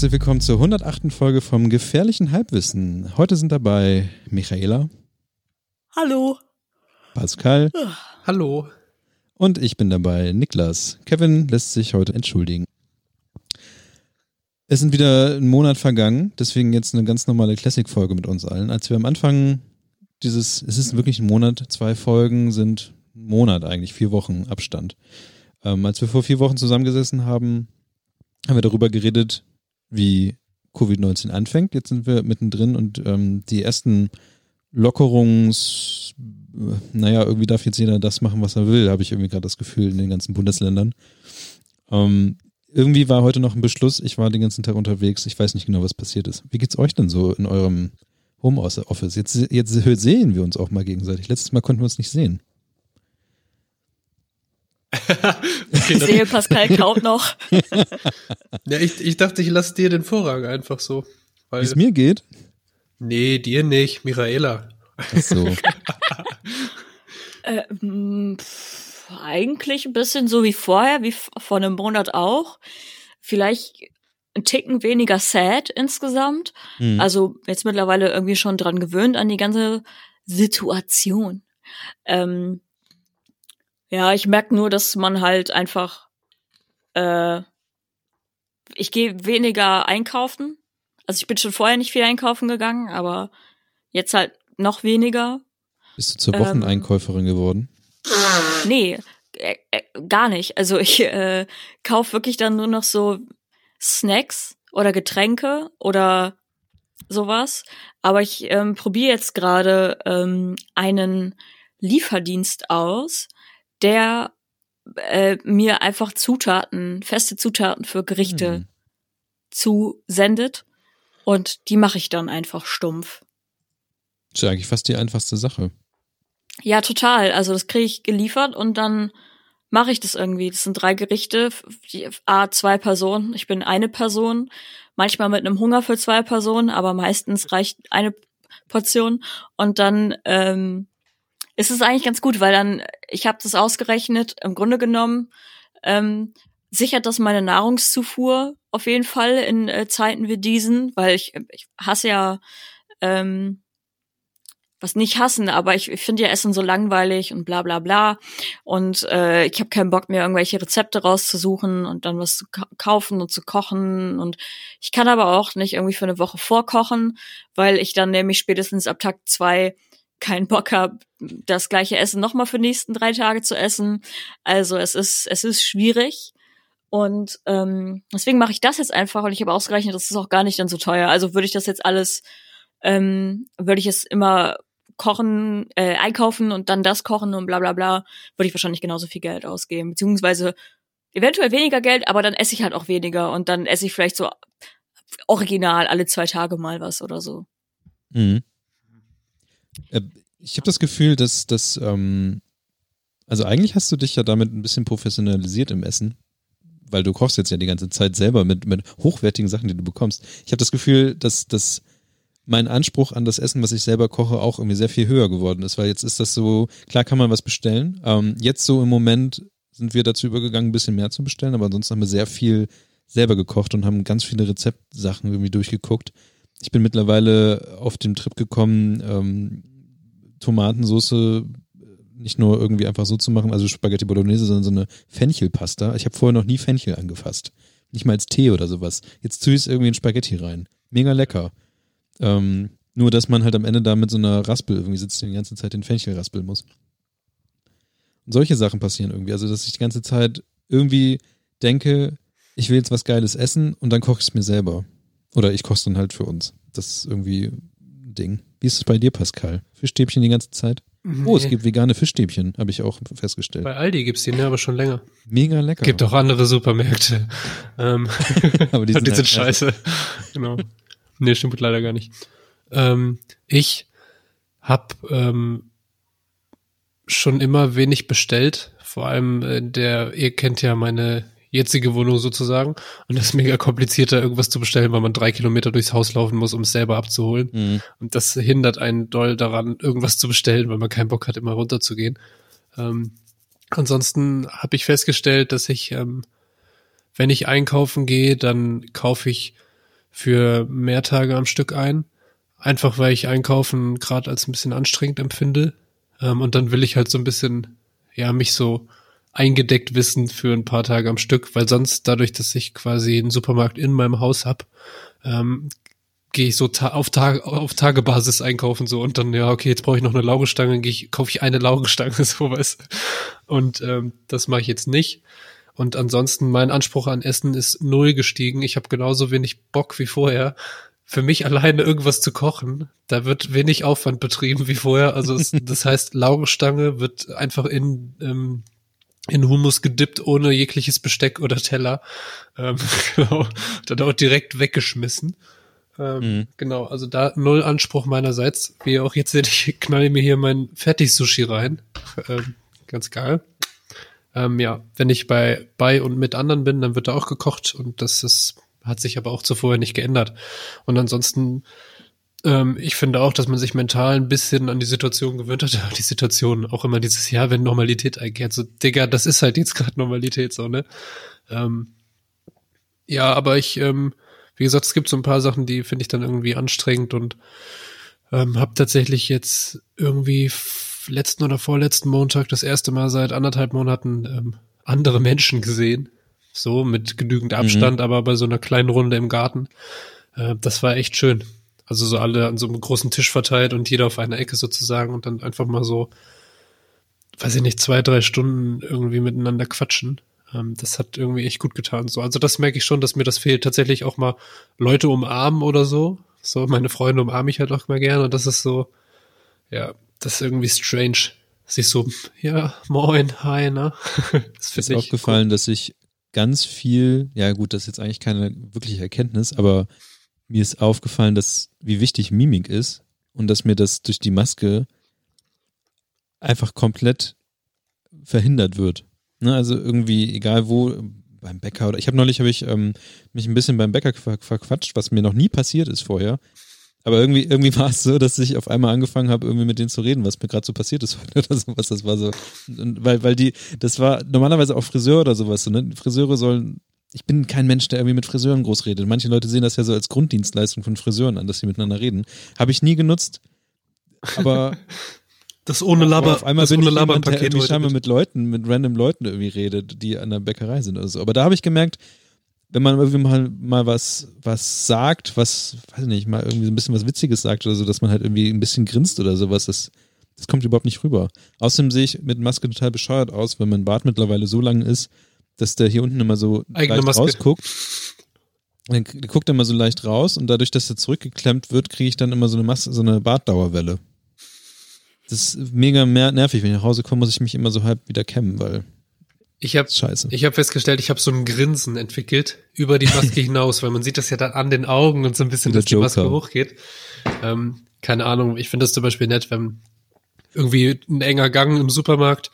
herzlich willkommen zur 108. Folge vom Gefährlichen Halbwissen. Heute sind dabei Michaela. Hallo. Pascal. Hallo. Und ich bin dabei, Niklas. Kevin lässt sich heute entschuldigen. Es sind wieder ein Monat vergangen, deswegen jetzt eine ganz normale Classic-Folge mit uns allen. Als wir am Anfang dieses, es ist wirklich ein Monat, zwei Folgen sind ein Monat eigentlich, vier Wochen Abstand. Ähm, als wir vor vier Wochen zusammengesessen haben, haben wir darüber geredet, wie Covid-19 anfängt. Jetzt sind wir mittendrin und ähm, die ersten Lockerungs, naja, irgendwie darf jetzt jeder das machen, was er will, habe ich irgendwie gerade das Gefühl in den ganzen Bundesländern. Ähm, irgendwie war heute noch ein Beschluss, ich war den ganzen Tag unterwegs, ich weiß nicht genau, was passiert ist. Wie geht's euch denn so in eurem Homeoffice? Jetzt, jetzt sehen wir uns auch mal gegenseitig. Letztes Mal konnten wir uns nicht sehen. okay, ich sehe, Pascal kaut noch. ja, ich, ich dachte, ich lasse dir den Vorrang einfach so. Wie es mir geht? Nee, dir nicht, Michaela. Ach so. äh, pff, eigentlich ein bisschen so wie vorher, wie vor einem Monat auch. Vielleicht ein Ticken weniger sad insgesamt. Mhm. Also jetzt mittlerweile irgendwie schon dran gewöhnt an die ganze Situation. Ähm, ja, ich merke nur, dass man halt einfach, äh, ich gehe weniger einkaufen. Also ich bin schon vorher nicht viel einkaufen gegangen, aber jetzt halt noch weniger. Bist du zur Wocheneinkäuferin ähm, geworden? Nee, äh, äh, gar nicht. Also ich äh, kaufe wirklich dann nur noch so Snacks oder Getränke oder sowas. Aber ich ähm, probiere jetzt gerade ähm, einen Lieferdienst aus, der äh, mir einfach Zutaten, feste Zutaten für Gerichte hm. zusendet und die mache ich dann einfach stumpf. Das ist ja eigentlich fast die einfachste Sache. Ja, total. Also das kriege ich geliefert und dann mache ich das irgendwie. Das sind drei Gerichte, A, zwei Personen. Ich bin eine Person, manchmal mit einem Hunger für zwei Personen, aber meistens reicht eine Portion. Und dann ähm, ist es eigentlich ganz gut, weil dann, ich habe das ausgerechnet, im Grunde genommen, ähm, sichert das meine Nahrungszufuhr auf jeden Fall in äh, Zeiten wie diesen, weil ich, ich hasse ja, ähm, was nicht hassen, aber ich, ich finde ja Essen so langweilig und bla bla bla. Und äh, ich habe keinen Bock mehr, irgendwelche Rezepte rauszusuchen und dann was zu kaufen und zu kochen. Und ich kann aber auch nicht irgendwie für eine Woche vorkochen, weil ich dann nämlich spätestens ab Tag zwei keinen Bock habe, das gleiche Essen nochmal für die nächsten drei Tage zu essen. Also es ist, es ist schwierig. Und ähm, deswegen mache ich das jetzt einfach und ich habe ausgerechnet, das ist auch gar nicht dann so teuer. Also würde ich das jetzt alles, ähm, würde ich es immer kochen, äh, einkaufen und dann das kochen und bla bla bla, würde ich wahrscheinlich genauso viel Geld ausgeben. Beziehungsweise eventuell weniger Geld, aber dann esse ich halt auch weniger und dann esse ich vielleicht so original alle zwei Tage mal was oder so. Mhm. Äh, ich habe das Gefühl, dass das, ähm, also eigentlich hast du dich ja damit ein bisschen professionalisiert im Essen, weil du kochst jetzt ja die ganze Zeit selber mit, mit hochwertigen Sachen, die du bekommst. Ich habe das Gefühl, dass, dass mein Anspruch an das Essen, was ich selber koche, auch irgendwie sehr viel höher geworden ist, weil jetzt ist das so, klar kann man was bestellen. Ähm, jetzt so im Moment sind wir dazu übergegangen, ein bisschen mehr zu bestellen, aber ansonsten haben wir sehr viel selber gekocht und haben ganz viele Rezeptsachen irgendwie durchgeguckt. Ich bin mittlerweile auf den Trip gekommen, ähm, Tomatensauce äh, nicht nur irgendwie einfach so zu machen, also Spaghetti Bolognese, sondern so eine Fenchelpasta. Ich habe vorher noch nie Fenchel angefasst. Nicht mal als Tee oder sowas. Jetzt tue ich es irgendwie in Spaghetti rein. Mega lecker. Ähm, nur, dass man halt am Ende da mit so einer Raspel irgendwie sitzt und die ganze Zeit den Fenchel raspeln muss. Und solche Sachen passieren irgendwie. Also, dass ich die ganze Zeit irgendwie denke, ich will jetzt was Geiles essen und dann koche ich es mir selber. Oder ich koche es dann halt für uns. Das ist irgendwie ein Ding. Wie ist es bei dir, Pascal? Fischstäbchen die ganze Zeit? Nee. Oh, es gibt vegane Fischstäbchen, habe ich auch festgestellt. Bei Aldi gibt's die, ne, aber schon länger. Mega lecker. Gibt auch andere Supermärkte. ähm, aber die sind, die sind halt scheiße. genau. Nee, stimmt leider gar nicht. Ähm, ich hab ähm, schon immer wenig bestellt. Vor allem äh, der, ihr kennt ja meine jetzige Wohnung sozusagen. Und das ist mega kompliziert, da irgendwas zu bestellen, weil man drei Kilometer durchs Haus laufen muss, um es selber abzuholen. Mhm. Und das hindert einen doll daran, irgendwas zu bestellen, weil man keinen Bock hat, immer runterzugehen. Ähm, ansonsten habe ich festgestellt, dass ich, ähm, wenn ich einkaufen gehe, dann kaufe ich für mehr Tage am Stück ein. Einfach weil ich Einkaufen gerade als ein bisschen anstrengend empfinde. Ähm, und dann will ich halt so ein bisschen, ja, mich so eingedeckt wissen für ein paar Tage am Stück, weil sonst dadurch, dass ich quasi einen Supermarkt in meinem Haus hab, ähm, gehe ich so ta auf, Tag auf Tagebasis einkaufen so und dann, ja, okay, jetzt brauche ich noch eine Laugenstange, gehe ich, kaufe ich eine Laugenstange, so was. Und ähm, das mache ich jetzt nicht. Und ansonsten, mein Anspruch an Essen ist null gestiegen. Ich habe genauso wenig Bock wie vorher. Für mich alleine irgendwas zu kochen, da wird wenig Aufwand betrieben wie vorher. Also es, das heißt, Laugenstange wird einfach in ähm, in Hummus gedippt, ohne jegliches Besteck oder Teller. Ähm, genau. Dann auch direkt weggeschmissen. Ähm, mhm. Genau, also da null Anspruch meinerseits. Wie auch jetzt seht, ich knalle mir hier mein Fertig-Sushi rein. Ähm, ganz geil. Ähm, ja, wenn ich bei, bei und mit anderen bin, dann wird da auch gekocht und das ist, hat sich aber auch zuvor nicht geändert. Und ansonsten ähm, ich finde auch, dass man sich mental ein bisschen an die Situation gewöhnt hat. Die Situation auch immer dieses Jahr, wenn Normalität einkehrt. So, Digga, das ist halt jetzt gerade Normalität, so, ne? Ähm, ja, aber ich, ähm, wie gesagt, es gibt so ein paar Sachen, die finde ich dann irgendwie anstrengend und ähm, habe tatsächlich jetzt irgendwie letzten oder vorletzten Montag das erste Mal seit anderthalb Monaten ähm, andere Menschen gesehen. So, mit genügend Abstand, mhm. aber bei so einer kleinen Runde im Garten. Äh, das war echt schön. Also so alle an so einem großen Tisch verteilt und jeder auf einer Ecke sozusagen und dann einfach mal so, weiß ich nicht, zwei, drei Stunden irgendwie miteinander quatschen. Ähm, das hat irgendwie echt gut getan. So, also das merke ich schon, dass mir das fehlt. Tatsächlich auch mal Leute umarmen oder so. So, meine Freunde umarme ich halt auch mal gerne und das ist so, ja, das ist irgendwie strange. Sich so, ja, moin, hi, ne? das ist aufgefallen, cool. dass ich ganz viel, ja gut, das ist jetzt eigentlich keine wirkliche Erkenntnis, aber mir ist aufgefallen, dass wie wichtig Mimik ist und dass mir das durch die Maske einfach komplett verhindert wird. Ne, also irgendwie, egal wo, beim Bäcker oder ich habe neulich habe ich ähm, mich ein bisschen beim Bäcker verquatscht, was mir noch nie passiert ist vorher. Aber irgendwie, irgendwie war es so, dass ich auf einmal angefangen habe, irgendwie mit denen zu reden, was mir gerade so passiert ist oder sowas. Das war so, weil, weil die, das war normalerweise auch Friseur oder sowas. So, ne? Friseure sollen ich bin kein Mensch, der irgendwie mit Friseuren groß redet. Manche Leute sehen das ja so als Grunddienstleistung von Friseuren an, dass sie miteinander reden. Habe ich nie genutzt. Aber das ohne Laber, auf einmal das bin ohne ich jemand, der irgendwie scheinbar mit Leuten, mit random Leuten irgendwie redet, die an der Bäckerei sind oder so. Aber da habe ich gemerkt, wenn man irgendwie mal, mal was, was sagt, was, weiß nicht, mal irgendwie so ein bisschen was Witziges sagt oder so, dass man halt irgendwie ein bisschen grinst oder sowas, das, das kommt überhaupt nicht rüber. Außerdem sehe ich mit Maske total bescheuert aus, wenn mein Bart mittlerweile so lang ist, dass der hier unten immer so Eigene leicht Maske. rausguckt. Dann guckt er immer so leicht raus und dadurch, dass er zurückgeklemmt wird, kriege ich dann immer so eine Masse, so eine Bartdauerwelle. Das ist mega nervig. Wenn ich nach Hause komme, muss ich mich immer so halb wieder kämmen, weil ich habe ich habe festgestellt, ich habe so ein Grinsen entwickelt über die Maske hinaus, weil man sieht das ja dann an den Augen und so ein bisschen, dass die Maske hochgeht. Ähm, keine Ahnung, ich finde das zum Beispiel nett, wenn irgendwie ein enger Gang im Supermarkt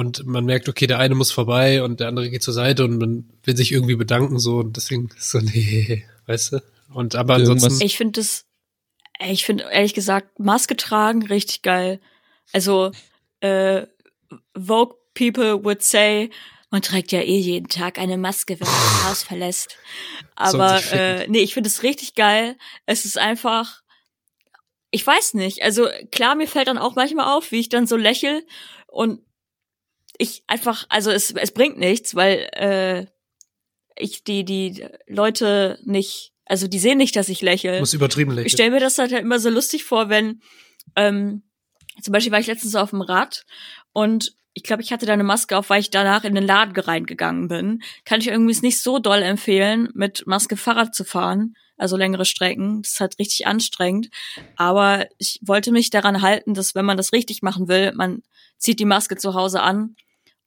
und man merkt, okay, der eine muss vorbei und der andere geht zur Seite und man will sich irgendwie bedanken so und deswegen ist so nee, weißt du? Und aber ansonsten ich finde das ich finde ehrlich gesagt Maske tragen richtig geil. Also äh, Vogue people would say man trägt ja eh jeden Tag eine Maske, wenn man das Haus verlässt. Aber äh, nee, ich finde es richtig geil. Es ist einfach ich weiß nicht. Also klar, mir fällt dann auch manchmal auf, wie ich dann so lächel und ich einfach, also es, es bringt nichts, weil äh, ich die, die Leute nicht, also die sehen nicht, dass ich lächle. Muss übertrieben lächeln. Ich stelle mir das halt immer so lustig vor, wenn, ähm, zum Beispiel war ich letztens auf dem Rad und ich glaube, ich hatte da eine Maske auf, weil ich danach in den Laden reingegangen bin. Kann ich irgendwie nicht so doll empfehlen, mit Maske Fahrrad zu fahren, also längere Strecken. Das ist halt richtig anstrengend. Aber ich wollte mich daran halten, dass wenn man das richtig machen will, man zieht die Maske zu Hause an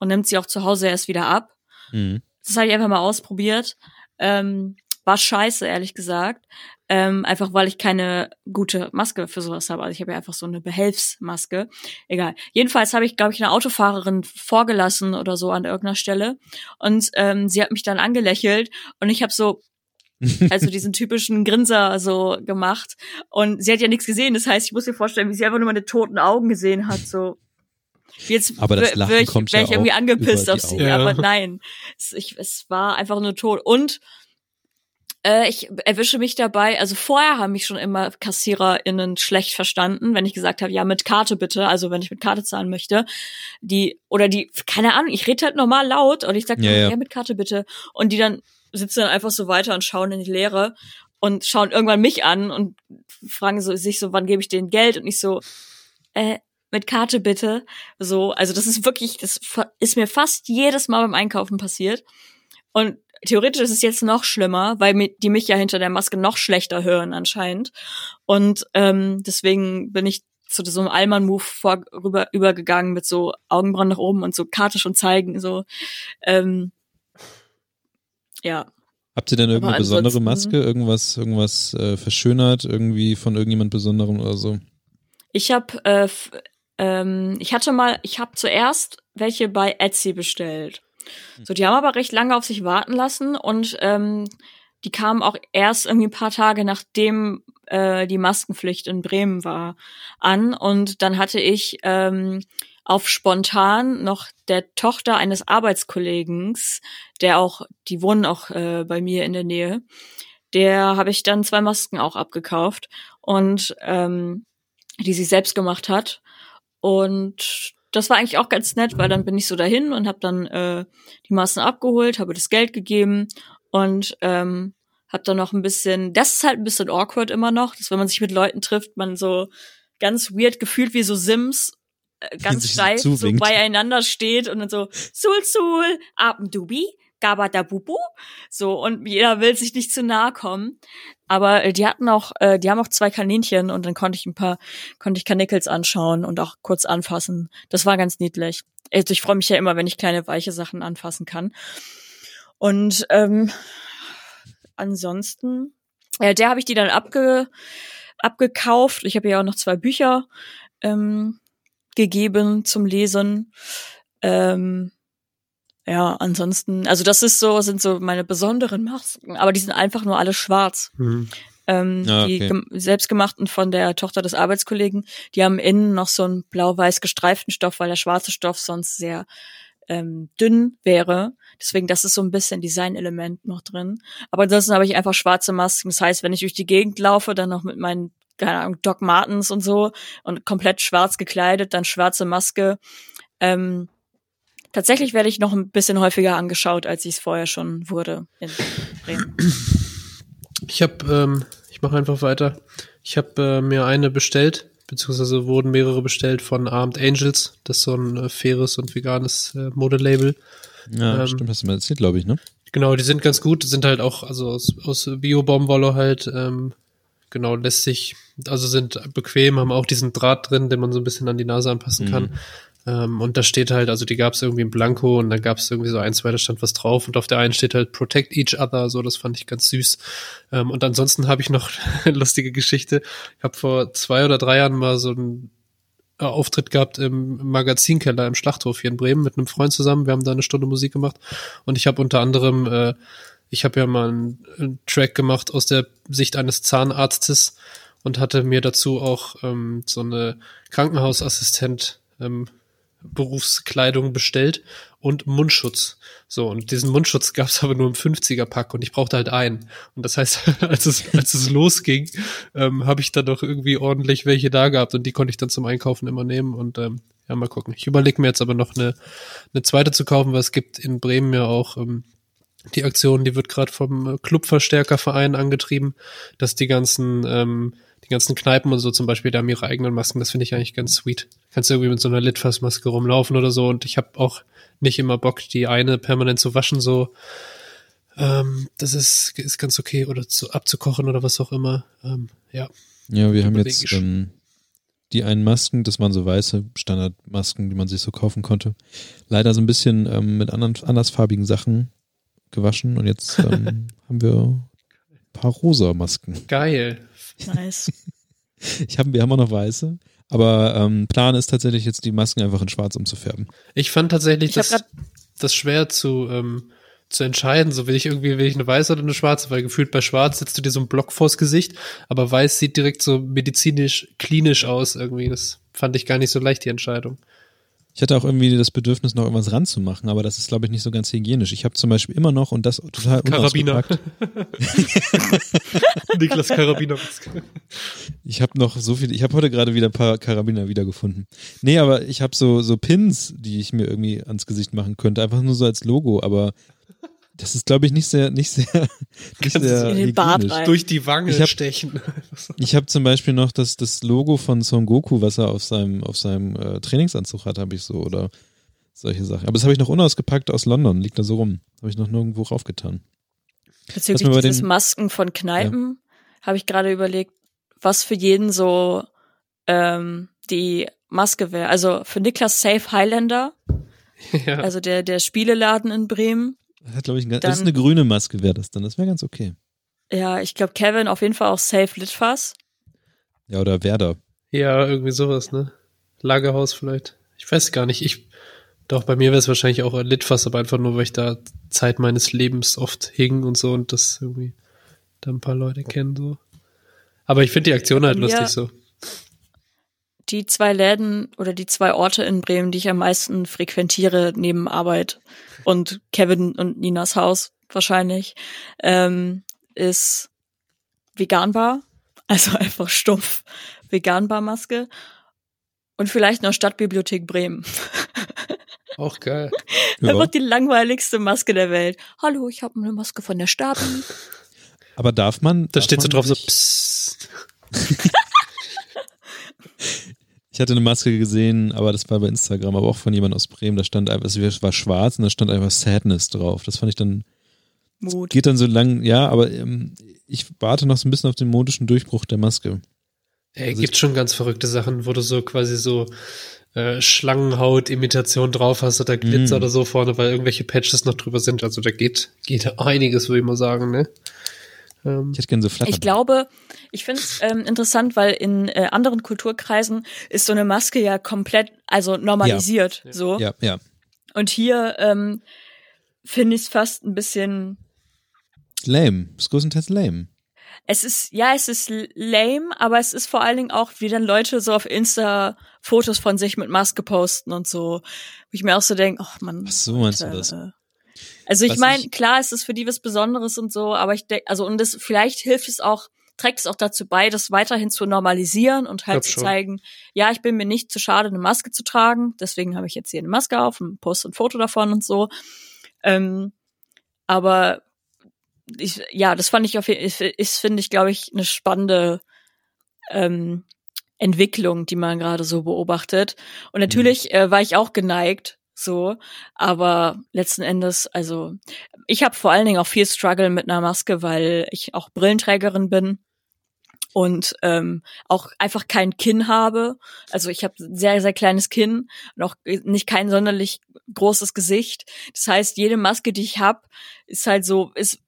und nimmt sie auch zu Hause erst wieder ab. Mhm. Das habe ich einfach mal ausprobiert. Ähm, war scheiße, ehrlich gesagt. Ähm, einfach weil ich keine gute Maske für sowas habe. Also ich habe ja einfach so eine Behelfsmaske. Egal. Jedenfalls habe ich, glaube ich, eine Autofahrerin vorgelassen oder so an irgendeiner Stelle. Und ähm, sie hat mich dann angelächelt und ich habe so also diesen typischen Grinser so gemacht. Und sie hat ja nichts gesehen. Das heißt, ich muss mir vorstellen, wie sie einfach nur meine toten Augen gesehen hat. So, Jetzt aber das Lachen ich, kommt wär ja ich irgendwie angepisst auf sie, ja. aber nein. Es, ich, es war einfach nur tot. Und Äh, ich erwische mich dabei, also vorher haben mich schon immer KassiererInnen schlecht verstanden, wenn ich gesagt habe, ja, mit Karte bitte, also wenn ich mit Karte zahlen möchte. Die, oder die, keine Ahnung, ich rede halt normal laut und ich sage, ja, ja. ja, mit Karte bitte. Und die dann sitzen dann einfach so weiter und schauen in die Leere und schauen irgendwann mich an und fragen so, sich so, wann gebe ich denen Geld? Und ich so, äh, mit Karte bitte. So, also das ist wirklich, das ist mir fast jedes Mal beim Einkaufen passiert. Und theoretisch ist es jetzt noch schlimmer, weil die mich ja hinter der Maske noch schlechter hören anscheinend. Und ähm, deswegen bin ich zu so einem Allmann-Move vorüber übergegangen mit so Augenbrauen nach oben und so Karte schon zeigen. So, ähm, ja. Habt ihr denn irgendeine besondere Maske, irgendwas, irgendwas äh, verschönert, irgendwie von irgendjemand Besonderem oder so? Ich habe, äh, ähm, ich hatte mal, ich habe zuerst welche bei Etsy bestellt. So, die haben aber recht lange auf sich warten lassen und ähm, die kamen auch erst irgendwie ein paar Tage nachdem äh, die Maskenpflicht in Bremen war an und dann hatte ich ähm, auf spontan noch der Tochter eines Arbeitskollegens, der auch, die wohnen auch äh, bei mir in der Nähe, der habe ich dann zwei Masken auch abgekauft und ähm, die sie selbst gemacht hat und das war eigentlich auch ganz nett, weil dann bin ich so dahin und habe dann äh, die Massen abgeholt, habe das Geld gegeben und ähm, habe dann noch ein bisschen, das ist halt ein bisschen awkward immer noch, dass wenn man sich mit Leuten trifft, man so ganz weird gefühlt wie so Sims äh, ganz steif so, so beieinander steht und dann so Sul Sul, Abendubi, Gabadabubu, so und jeder will sich nicht zu nahe kommen. Aber äh, die hatten auch, äh, die haben auch zwei Kaninchen und dann konnte ich ein paar, konnte ich Kanickel anschauen und auch kurz anfassen. Das war ganz niedlich. Also ich freue mich ja immer, wenn ich kleine weiche Sachen anfassen kann. Und ähm, ansonsten, äh, der habe ich die dann abge, abgekauft. Ich habe ja auch noch zwei Bücher ähm, gegeben zum Lesen. Ähm, ja, ansonsten, also das ist so, sind so meine besonderen Masken, aber die sind einfach nur alle schwarz. Mhm. Ähm, ah, okay. Die selbstgemachten von der Tochter des Arbeitskollegen, die haben innen noch so einen blau-weiß gestreiften Stoff, weil der schwarze Stoff sonst sehr ähm, dünn wäre. Deswegen, das ist so ein bisschen Designelement noch drin. Aber ansonsten habe ich einfach schwarze Masken. Das heißt, wenn ich durch die Gegend laufe, dann noch mit meinen, keine Ahnung, Doc Martens und so und komplett schwarz gekleidet, dann schwarze Maske. Ähm, Tatsächlich werde ich noch ein bisschen häufiger angeschaut, als ich es vorher schon wurde in Bremen. Ich habe, ähm, ich mache einfach weiter. Ich habe äh, mir eine bestellt, beziehungsweise wurden mehrere bestellt von Armed Angels. Das ist so ein äh, faires und veganes äh, Modelabel. Ja, ähm, stimmt, hast du mal erzählt, glaube ich, ne? Genau, die sind ganz gut, sind halt auch, also aus, aus Bio-Baumwolle halt, ähm, genau, lässt sich, also sind bequem, haben auch diesen Draht drin, den man so ein bisschen an die Nase anpassen kann. Ähm, und da steht halt, also die gab es irgendwie in Blanko und da gab es irgendwie so ein, zwei, da stand was drauf und auf der einen steht halt Protect Each Other, so das fand ich ganz süß. Ähm, und ansonsten habe ich noch eine lustige Geschichte. Ich habe vor zwei oder drei Jahren mal so einen äh, Auftritt gehabt im Magazinkeller im Schlachthof hier in Bremen mit einem Freund zusammen. Wir haben da eine Stunde Musik gemacht und ich habe unter anderem, äh, ich habe ja mal einen, einen Track gemacht aus der Sicht eines Zahnarztes und hatte mir dazu auch ähm, so eine Krankenhausassistent ähm, Berufskleidung bestellt und Mundschutz. So, und diesen Mundschutz gab es aber nur im 50er-Pack und ich brauchte halt einen. Und das heißt, als es, als es losging, ähm, habe ich dann doch irgendwie ordentlich welche da gehabt und die konnte ich dann zum Einkaufen immer nehmen und ähm, ja, mal gucken. Ich überlege mir jetzt aber noch eine, eine zweite zu kaufen, weil es gibt in Bremen ja auch ähm, die Aktion, die wird gerade vom Clubverstärkerverein angetrieben, dass die ganzen ähm, die ganzen Kneipen und so zum Beispiel, da haben ihre eigenen Masken. Das finde ich eigentlich ganz sweet. Kannst du irgendwie mit so einer Litfaßmaske rumlaufen oder so. Und ich habe auch nicht immer Bock, die eine permanent zu waschen. So, ähm, das ist ist ganz okay oder zu, abzukochen oder was auch immer. Ähm, ja. Ja, wir haben jetzt ähm, die einen Masken, das waren so weiße Standardmasken, die man sich so kaufen konnte. Leider so ein bisschen ähm, mit anderen andersfarbigen Sachen gewaschen und jetzt ähm, haben wir ein paar rosa Masken. Geil. Nice. ich hab, wir haben auch noch weiße. Aber ähm, Plan ist tatsächlich jetzt die Masken einfach in schwarz umzufärben. Ich fand tatsächlich ich das, das schwer zu, ähm, zu entscheiden. So will ich irgendwie, will ich eine weiße oder eine schwarze, weil gefühlt bei schwarz setzt du dir so einen Block vors Gesicht, aber weiß sieht direkt so medizinisch, klinisch aus irgendwie. Das fand ich gar nicht so leicht, die Entscheidung. Ich hatte auch irgendwie das Bedürfnis, noch irgendwas ranzumachen, aber das ist, glaube ich, nicht so ganz hygienisch. Ich habe zum Beispiel immer noch, und das total Karabiner. Niklas Karabiner. Ich habe noch so viel, ich habe heute gerade wieder ein paar Karabiner wiedergefunden. Nee, aber ich habe so, so Pins, die ich mir irgendwie ans Gesicht machen könnte, einfach nur so als Logo, aber das ist, glaube ich, nicht sehr, nicht sehr, nicht sehr in den Bart rein. durch die Wange ich hab, stechen. ich habe zum Beispiel noch das, das Logo von Son Goku, was er auf seinem, auf seinem äh, Trainingsanzug hat, habe ich so oder solche Sachen. Aber das habe ich noch unausgepackt aus London, liegt da so rum. Habe ich noch nirgendwo raufgetan. Bezüglich dieses den, Masken von Kneipen ja. habe ich gerade überlegt, was für jeden so ähm, die Maske wäre. Also für Niklas Safe Highlander, ja. also der, der Spieleladen in Bremen das hat, glaube ich, ein, dann, das ist eine grüne Maske, wäre das dann. Das wäre ganz okay. Ja, ich glaube, Kevin auf jeden Fall auch Safe Litfass. Ja, oder Werder. Ja, irgendwie sowas, ne? Lagerhaus vielleicht. Ich weiß gar nicht. Ich, doch, bei mir wäre es wahrscheinlich auch ein Litfass, aber einfach nur, weil ich da Zeit meines Lebens oft hing und so und das irgendwie da ein paar Leute kennen, so. Aber ich finde die Aktion halt lustig so. Die zwei Läden oder die zwei Orte in Bremen, die ich am meisten frequentiere neben Arbeit, und Kevin und Ninas Haus wahrscheinlich, ähm, ist veganbar. Also einfach stumpf veganbar-Maske. Und vielleicht noch Stadtbibliothek Bremen. Auch geil. Einfach die langweiligste Maske der Welt. Hallo, ich habe eine Maske von der Stabi. Aber darf man? Da steht so drauf so. Psst. Ich hatte eine Maske gesehen, aber das war bei Instagram, aber auch von jemand aus Bremen. Da stand einfach, es war schwarz und da stand einfach Sadness drauf. Das fand ich dann. Mut. Geht dann so lang, ja, aber ähm, ich warte noch so ein bisschen auf den modischen Durchbruch der Maske. Ey, also gibt schon ganz verrückte Sachen, wo du so quasi so äh, Schlangenhaut-Imitation drauf hast oder Glitzer mm. oder so vorne, weil irgendwelche Patches noch drüber sind. Also da geht, geht einiges, würde ich mal sagen, ne? Ähm, ich hätte gerne so Flatter. Ich glaube, ich finde es ähm, interessant, weil in äh, anderen Kulturkreisen ist so eine Maske ja komplett, also normalisiert, ja. so. Ja, ja. Und hier ähm, finde ich es fast ein bisschen lame. Es ist größtenteils lame. Es ist, ja, es ist lame, aber es ist vor allen Dingen auch, wie dann Leute so auf Insta Fotos von sich mit Maske posten und so. Wo ich mir auch so denke, ach man. Ach so meinst du das? Also ich meine, klar, es ist für die was Besonderes und so, aber ich denke, also und das vielleicht hilft es auch, trägt es auch dazu bei, das weiterhin zu normalisieren und halt zu zeigen, ja, ich bin mir nicht zu schade, eine Maske zu tragen, deswegen habe ich jetzt hier eine Maske auf und poste ein Foto davon und so. Ähm, aber ich, ja, das fand ich auf jeden Fall, ist, finde ich, glaube ich, eine spannende ähm, Entwicklung, die man gerade so beobachtet. Und natürlich mhm. äh, war ich auch geneigt, so, aber letzten Endes, also ich habe vor allen Dingen auch viel Struggle mit einer Maske, weil ich auch Brillenträgerin bin und ähm, auch einfach kein Kinn habe. Also ich habe sehr, sehr kleines Kinn und auch nicht kein sonderlich großes Gesicht. Das heißt, jede Maske, die ich habe, ist halt so, ist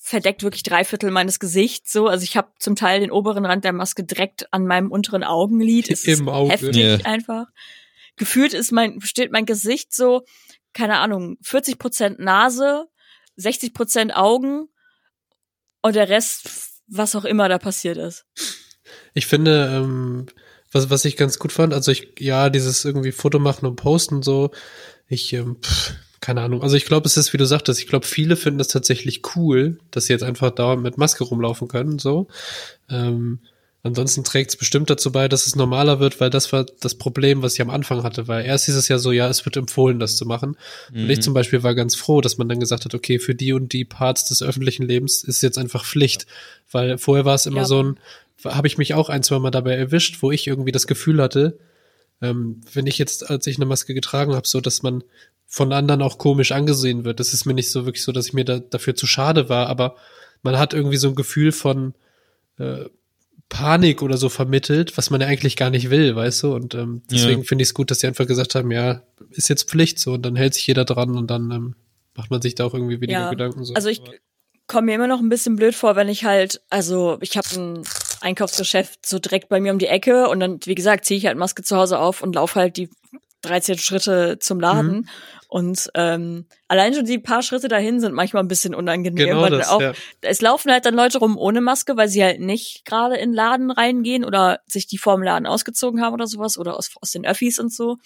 verdeckt wirklich drei Viertel meines Gesichts so. Also ich habe zum Teil den oberen Rand der Maske direkt an meinem unteren Augenlid. Es Im Auge. heftig yeah. einfach gefühlt ist mein, steht mein Gesicht so, keine Ahnung, 40 Prozent Nase, 60 Prozent Augen und der Rest, was auch immer da passiert ist. Ich finde, ähm, was, was ich ganz gut fand, also ich, ja, dieses irgendwie Foto machen und posten so, ich, ähm, pff, keine Ahnung. Also ich glaube, es ist, wie du sagtest, ich glaube, viele finden das tatsächlich cool, dass sie jetzt einfach dauernd mit Maske rumlaufen können, so. Ähm, Ansonsten trägt es bestimmt dazu bei, dass es normaler wird, weil das war das Problem, was ich am Anfang hatte, weil erst hieß es ja so, ja, es wird empfohlen, das zu machen. Mhm. Und ich mhm. zum Beispiel war ganz froh, dass man dann gesagt hat, okay, für die und die Parts des öffentlichen Lebens ist jetzt einfach Pflicht, weil vorher war es immer ja. so ein, habe ich mich auch ein, zwei Mal dabei erwischt, wo ich irgendwie das Gefühl hatte, ähm, wenn ich jetzt, als ich eine Maske getragen habe, so, dass man von anderen auch komisch angesehen wird. Das ist mir nicht so wirklich so, dass ich mir da, dafür zu schade war, aber man hat irgendwie so ein Gefühl von, äh, Panik oder so vermittelt, was man ja eigentlich gar nicht will, weißt du? Und ähm, deswegen ja. finde ich es gut, dass sie einfach gesagt haben, ja, ist jetzt Pflicht so und dann hält sich jeder dran und dann ähm, macht man sich da auch irgendwie weniger ja. Gedanken. So. Also ich komme mir immer noch ein bisschen blöd vor, wenn ich halt, also ich habe ein Einkaufsgeschäft so direkt bei mir um die Ecke und dann, wie gesagt, ziehe ich halt Maske zu Hause auf und laufe halt die 13 Schritte zum Laden. Mhm. Und ähm, allein schon die paar Schritte dahin sind manchmal ein bisschen unangenehm. Genau weil das, auch, ja. Es laufen halt dann Leute rum ohne Maske, weil sie halt nicht gerade in Laden reingehen oder sich die vorm Laden ausgezogen haben oder sowas oder aus, aus den Öffis und so.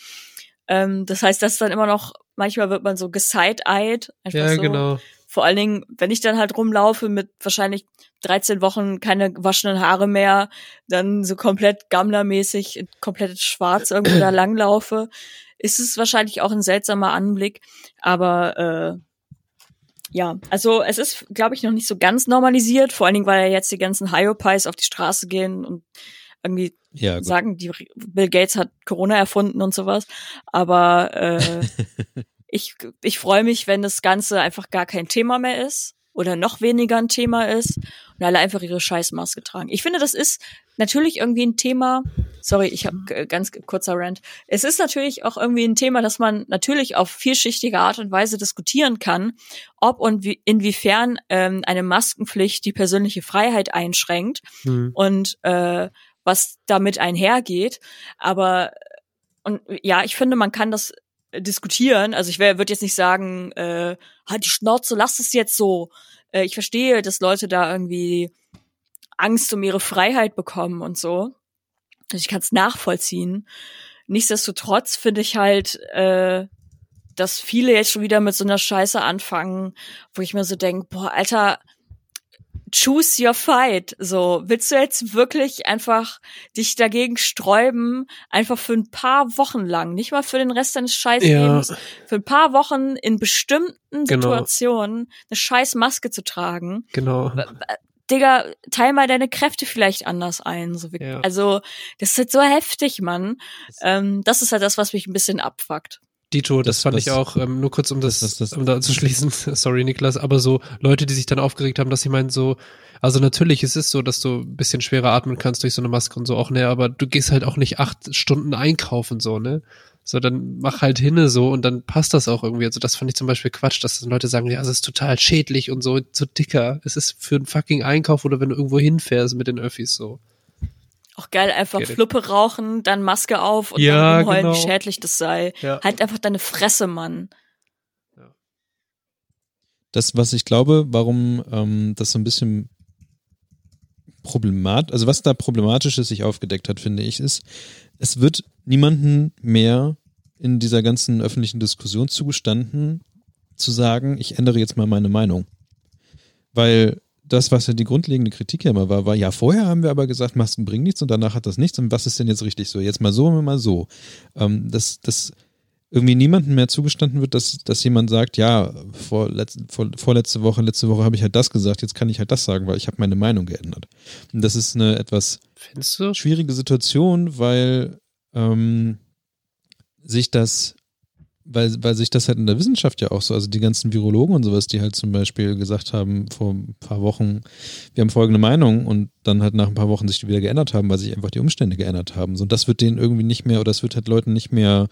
Ähm, das heißt, das ist dann immer noch, manchmal wird man so geside-eyed. Ja, so. genau. Vor allen Dingen, wenn ich dann halt rumlaufe mit wahrscheinlich 13 Wochen keine gewaschenen Haare mehr, dann so komplett gammlermäßig, komplett schwarz irgendwo da langlaufe, ist es wahrscheinlich auch ein seltsamer Anblick. Aber äh, ja, also es ist, glaube ich, noch nicht so ganz normalisiert, vor allen Dingen, weil ja jetzt die ganzen Hyopies auf die Straße gehen und irgendwie ja, sagen, die Bill Gates hat Corona erfunden und sowas. Aber äh, ich, ich freue mich, wenn das Ganze einfach gar kein Thema mehr ist oder noch weniger ein Thema ist und alle einfach ihre Scheißmaske tragen. Ich finde, das ist natürlich irgendwie ein Thema. Sorry, ich habe ganz kurzer Rant. Es ist natürlich auch irgendwie ein Thema, das man natürlich auf vielschichtige Art und Weise diskutieren kann, ob und wie, inwiefern ähm, eine Maskenpflicht die persönliche Freiheit einschränkt mhm. und äh, was damit einhergeht. Aber und ja, ich finde, man kann das diskutieren. Also ich würde jetzt nicht sagen, äh, halt die Schnauze, lass es jetzt so. Äh, ich verstehe, dass Leute da irgendwie Angst um ihre Freiheit bekommen und so. Also ich kann es nachvollziehen. Nichtsdestotrotz finde ich halt, äh, dass viele jetzt schon wieder mit so einer Scheiße anfangen, wo ich mir so denke, boah, Alter, choose your fight. So, willst du jetzt wirklich einfach dich dagegen sträuben, einfach für ein paar Wochen lang, nicht mal für den Rest deines Scheißlebens, ja. für ein paar Wochen in bestimmten genau. Situationen eine scheiß Maske zu tragen? Genau. Digga, teil mal deine Kräfte vielleicht anders ein. So wie, ja. Also, das ist halt so heftig, Mann. Ähm, das ist halt das, was mich ein bisschen abfuckt. Dito, das, das fand ich auch, ähm, nur kurz um das, das, das, um da zu schließen, sorry Niklas, aber so Leute, die sich dann aufgeregt haben, dass sie meinen so, also natürlich, es ist so, dass du ein bisschen schwerer atmen kannst durch so eine Maske und so auch, ne, aber du gehst halt auch nicht acht Stunden einkaufen so, ne? So, dann mach halt hinne so und dann passt das auch irgendwie. Also das fand ich zum Beispiel Quatsch, dass Leute sagen, ja, es ist total schädlich und so, so dicker. Es ist für einen fucking Einkauf oder wenn du irgendwo hinfährst mit den Öffis so. Auch geil, einfach Fluppe rauchen, dann Maske auf und ja, dann rumheulen, genau. wie schädlich das sei. Ja. Halt einfach deine Fresse, Mann. Das, was ich glaube, warum ähm, das so ein bisschen problematisch, also was da problematisches sich aufgedeckt hat, finde ich, ist, es wird niemanden mehr in dieser ganzen öffentlichen Diskussion zugestanden, zu sagen, ich ändere jetzt mal meine Meinung. Weil das, was ja die grundlegende Kritik ja immer war, war, ja, vorher haben wir aber gesagt, Masken bringen nichts und danach hat das nichts und was ist denn jetzt richtig so? Jetzt mal so, mal so. Ähm, dass, dass irgendwie niemandem mehr zugestanden wird, dass, dass jemand sagt, ja, vor, letz, vor, vorletzte Woche, letzte Woche habe ich halt das gesagt, jetzt kann ich halt das sagen, weil ich habe meine Meinung geändert. Und das ist eine etwas schwierige Situation, weil ähm, sich das weil, weil sich das halt in der Wissenschaft ja auch so, also die ganzen Virologen und sowas, die halt zum Beispiel gesagt haben vor ein paar Wochen, wir haben folgende Meinung und dann halt nach ein paar Wochen sich wieder geändert haben, weil sich einfach die Umstände geändert haben. So, und das wird denen irgendwie nicht mehr, oder es wird halt Leuten nicht mehr,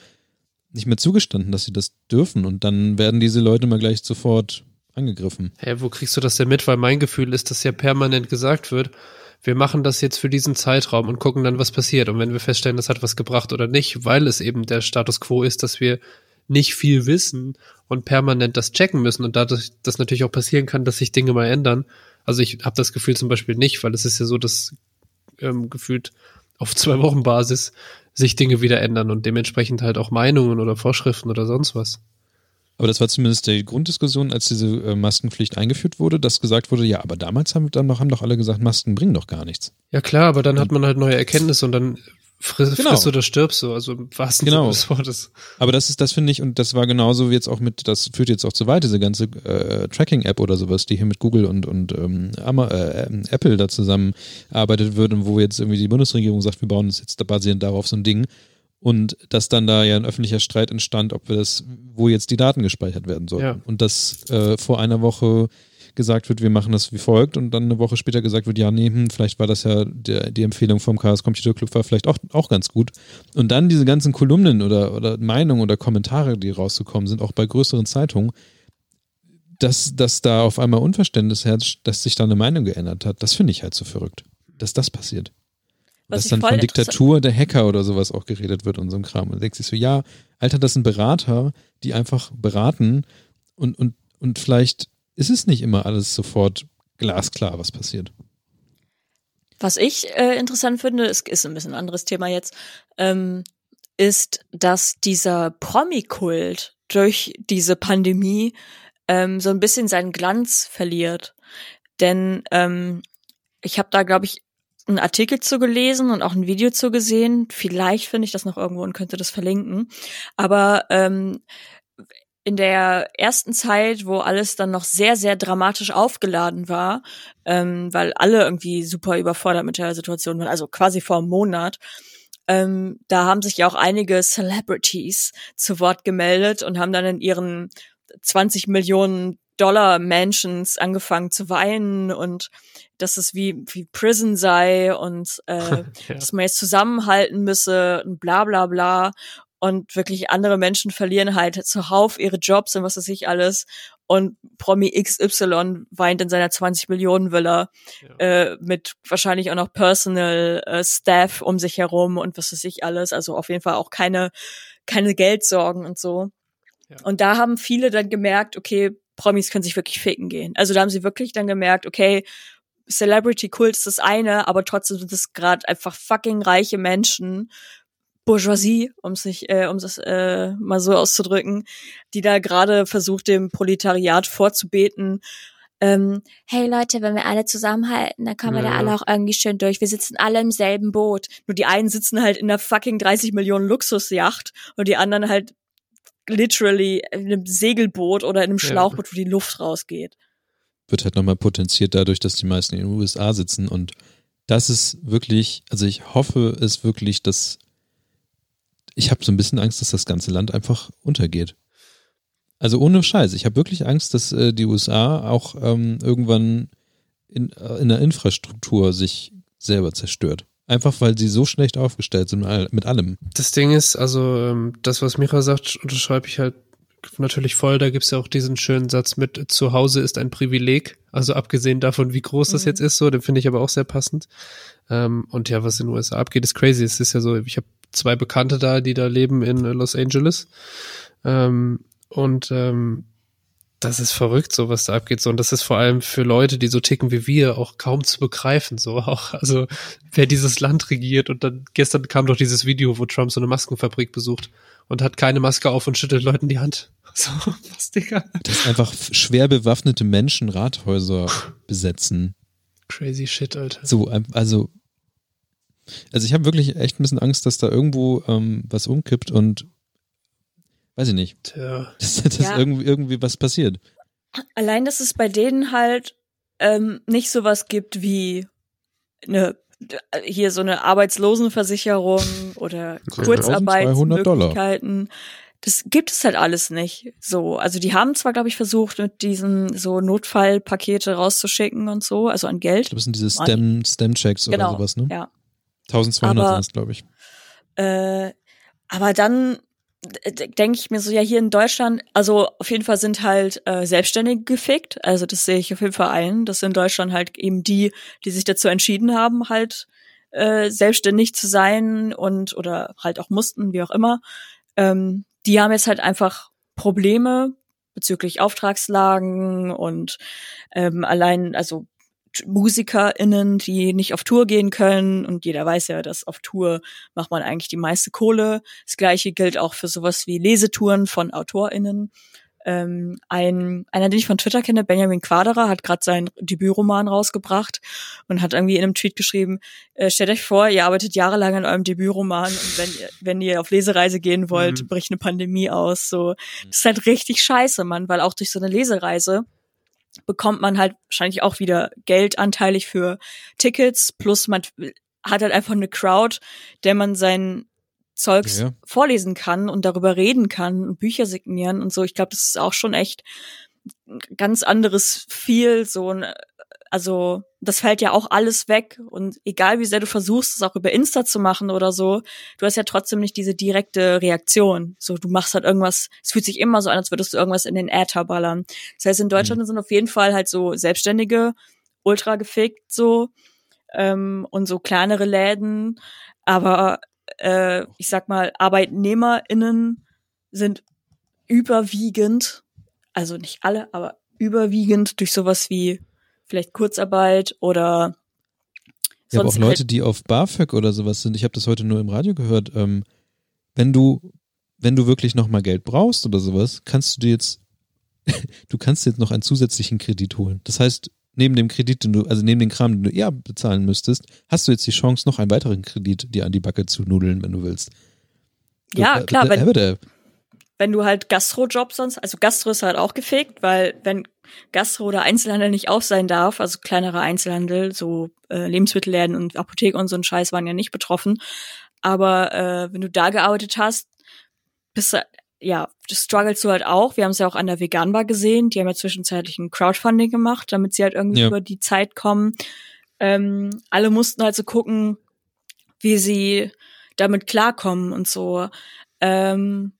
nicht mehr zugestanden, dass sie das dürfen. Und dann werden diese Leute mal gleich sofort angegriffen. Hä, wo kriegst du das denn mit? Weil mein Gefühl ist, dass ja permanent gesagt wird, wir machen das jetzt für diesen Zeitraum und gucken dann, was passiert. Und wenn wir feststellen, das hat was gebracht oder nicht, weil es eben der Status quo ist, dass wir nicht viel wissen und permanent das checken müssen und dadurch das natürlich auch passieren kann, dass sich Dinge mal ändern. Also ich habe das Gefühl zum Beispiel nicht, weil es ist ja so, dass ähm, gefühlt auf zwei Wochen Basis sich Dinge wieder ändern und dementsprechend halt auch Meinungen oder Vorschriften oder sonst was. Aber das war zumindest die Grunddiskussion, als diese äh, Maskenpflicht eingeführt wurde, dass gesagt wurde, ja, aber damals haben dann noch, haben doch alle gesagt, Masken bringen doch gar nichts. Ja klar, aber dann hat man halt neue Erkenntnisse und dann Friss, genau. friss oder stirbst so, also im wahrsten genau. des Wortes. Aber das ist, das finde ich, und das war genauso wie jetzt auch mit, das führt jetzt auch zu weit, diese ganze äh, Tracking-App oder sowas, die hier mit Google und, und ähm, äh, Apple da zusammenarbeitet wird und wo jetzt irgendwie die Bundesregierung sagt, wir bauen das jetzt da basierend darauf so ein Ding. Und dass dann da ja ein öffentlicher Streit entstand, ob wir das, wo jetzt die Daten gespeichert werden sollen. Ja. Und das äh, vor einer Woche gesagt wird, wir machen das wie folgt und dann eine Woche später gesagt wird, ja, nee, hm, vielleicht war das ja der, die Empfehlung vom Chaos Computer Club war vielleicht auch, auch ganz gut. Und dann diese ganzen Kolumnen oder, oder Meinungen oder Kommentare, die rausgekommen sind, auch bei größeren Zeitungen, dass, dass da auf einmal Unverständnis herrscht, dass sich da eine Meinung geändert hat, das finde ich halt so verrückt, dass das passiert. Was dass dann von Diktatur der Hacker oder sowas auch geredet wird und so ein Kram. Und denkst du so, ja, Alter, das sind Berater, die einfach beraten und, und, und vielleicht ist es nicht immer alles sofort glasklar, was passiert. Was ich äh, interessant finde, ist, ist ein bisschen ein anderes Thema jetzt. Ähm, ist, dass dieser Promi-Kult durch diese Pandemie ähm, so ein bisschen seinen Glanz verliert. Denn ähm, ich habe da, glaube ich, einen Artikel zu gelesen und auch ein Video zu gesehen. Vielleicht finde ich das noch irgendwo und könnte das verlinken. Aber ähm, in der ersten Zeit, wo alles dann noch sehr, sehr dramatisch aufgeladen war, ähm, weil alle irgendwie super überfordert mit der Situation waren, also quasi vor einem Monat, ähm, da haben sich ja auch einige Celebrities zu Wort gemeldet und haben dann in ihren 20 Millionen Dollar Mansions angefangen zu weinen und dass es wie, wie Prison sei und äh, ja. dass man jetzt zusammenhalten müsse und bla bla bla. Und wirklich andere Menschen verlieren halt zuhauf ihre Jobs und was weiß ich alles. Und Promi XY weint in seiner 20 Millionen Villa ja. äh, mit wahrscheinlich auch noch Personal äh, Staff um sich herum und was weiß ich alles. Also auf jeden Fall auch keine, keine Geldsorgen und so. Ja. Und da haben viele dann gemerkt, okay, Promis können sich wirklich ficken gehen. Also da haben sie wirklich dann gemerkt, okay, Celebrity Kult ist das eine, aber trotzdem sind es gerade einfach fucking reiche Menschen, Bourgeoisie, um sich, äh, um äh, mal so auszudrücken, die da gerade versucht, dem Proletariat vorzubeten. Ähm, hey Leute, wenn wir alle zusammenhalten, dann kommen ja. wir da alle auch irgendwie schön durch. Wir sitzen alle im selben Boot. Nur die einen sitzen halt in der fucking 30 Millionen Luxusjacht und die anderen halt literally in einem Segelboot oder in einem Schlauchboot, wo die Luft rausgeht wird halt nochmal potenziert dadurch, dass die meisten in den USA sitzen. Und das ist wirklich, also ich hoffe es wirklich, dass ich habe so ein bisschen Angst, dass das ganze Land einfach untergeht. Also ohne Scheiß. Ich habe wirklich Angst, dass äh, die USA auch ähm, irgendwann in, äh, in der Infrastruktur sich selber zerstört. Einfach weil sie so schlecht aufgestellt sind mit allem. Das Ding ist, also ähm, das, was Micha sagt, unterschreibe ich halt natürlich voll. Da gibt's ja auch diesen schönen Satz mit zu Hause ist ein Privileg. Also abgesehen davon, wie groß das mhm. jetzt ist, so, den finde ich aber auch sehr passend. Ähm, und ja, was in den USA abgeht, ist crazy. Es ist ja so, ich habe zwei Bekannte da, die da leben in Los Angeles. Ähm, und ähm, das ist verrückt, so was da abgeht. So, und das ist vor allem für Leute, die so ticken wie wir, auch kaum zu begreifen. So auch, also wer dieses Land regiert. Und dann gestern kam doch dieses Video, wo Trump so eine Maskenfabrik besucht und hat keine Maske auf und schüttelt Leuten die Hand. So, was, Digga? Dass einfach schwer bewaffnete Menschen Rathäuser besetzen. Crazy shit, Alter. So, also, also ich habe wirklich echt ein bisschen Angst, dass da irgendwo ähm, was umkippt und weiß ich nicht. Tja. Dass, dass ja. irgendwie, irgendwie was passiert. Allein, dass es bei denen halt ähm, nicht sowas gibt wie eine hier so eine Arbeitslosenversicherung oder Kurzarbeitsmöglichkeiten. Das gibt es halt alles nicht. So, also die haben zwar, glaube ich, versucht, mit diesen so Notfallpakete rauszuschicken und so, also an Geld. Das sind diese Stem, Stem-Checks genau, oder sowas, ne? Ja. 1200 sind es, glaube ich. Äh, aber dann denke ich mir so, ja, hier in Deutschland, also auf jeden Fall sind halt äh, Selbstständige gefickt. Also das sehe ich auf jeden Fall ein. Das sind in Deutschland halt eben die, die sich dazu entschieden haben, halt äh, selbstständig zu sein und oder halt auch mussten, wie auch immer. Ähm, die haben jetzt halt einfach Probleme bezüglich Auftragslagen und ähm, allein, also MusikerInnen, die nicht auf Tour gehen können. Und jeder weiß ja, dass auf Tour macht man eigentlich die meiste Kohle. Das gleiche gilt auch für sowas wie Lesetouren von AutorInnen. Ähm, ein, einer, den ich von Twitter kenne, Benjamin Quaderer, hat gerade seinen Debütroman rausgebracht und hat irgendwie in einem Tweet geschrieben, äh, stellt euch vor, ihr arbeitet jahrelang an eurem Debütroman und wenn ihr, wenn ihr auf Lesereise gehen wollt, mhm. bricht eine Pandemie aus. So, das ist halt richtig scheiße, Mann, weil auch durch so eine Lesereise bekommt man halt wahrscheinlich auch wieder Geld anteilig für Tickets, plus man hat halt einfach eine Crowd, der man sein Zeugs ja. vorlesen kann und darüber reden kann und Bücher signieren und so. Ich glaube, das ist auch schon echt ganz anderes Feel, so ein also das fällt ja auch alles weg und egal wie sehr du versuchst, es auch über Insta zu machen oder so, du hast ja trotzdem nicht diese direkte Reaktion. So, du machst halt irgendwas, es fühlt sich immer so an, als würdest du irgendwas in den Äther ballern. Das heißt, in Deutschland mhm. sind auf jeden Fall halt so Selbstständige ultra gefickt so ähm, und so kleinere Läden, aber äh, ich sag mal, ArbeitnehmerInnen sind überwiegend, also nicht alle, aber überwiegend durch sowas wie vielleicht Kurzarbeit oder ja, aber auch Leute, die auf BAföG oder sowas sind, ich habe das heute nur im Radio gehört, ähm, wenn du, wenn du wirklich nochmal Geld brauchst oder sowas, kannst du dir jetzt, du kannst jetzt noch einen zusätzlichen Kredit holen. Das heißt, neben dem Kredit, den du, also neben dem Kram, den du eher bezahlen müsstest, hast du jetzt die Chance, noch einen weiteren Kredit dir an die Backe zu nudeln, wenn du willst. Ja, du, klar, äh, wenn, wenn du halt Gastrojob sonst, also Gastro ist halt auch gefegt, weil wenn Gastro oder Einzelhandel nicht auf sein darf, also kleinere Einzelhandel, so äh, Lebensmittelläden und Apotheke und so ein Scheiß waren ja nicht betroffen. Aber äh, wenn du da gearbeitet hast, bist du, ja, das strugglest du halt auch. Wir haben es ja auch an der Veganbar gesehen. Die haben ja zwischenzeitlich ein Crowdfunding gemacht, damit sie halt irgendwie ja. über die Zeit kommen. Ähm, alle mussten halt so gucken, wie sie damit klarkommen und so. Ähm,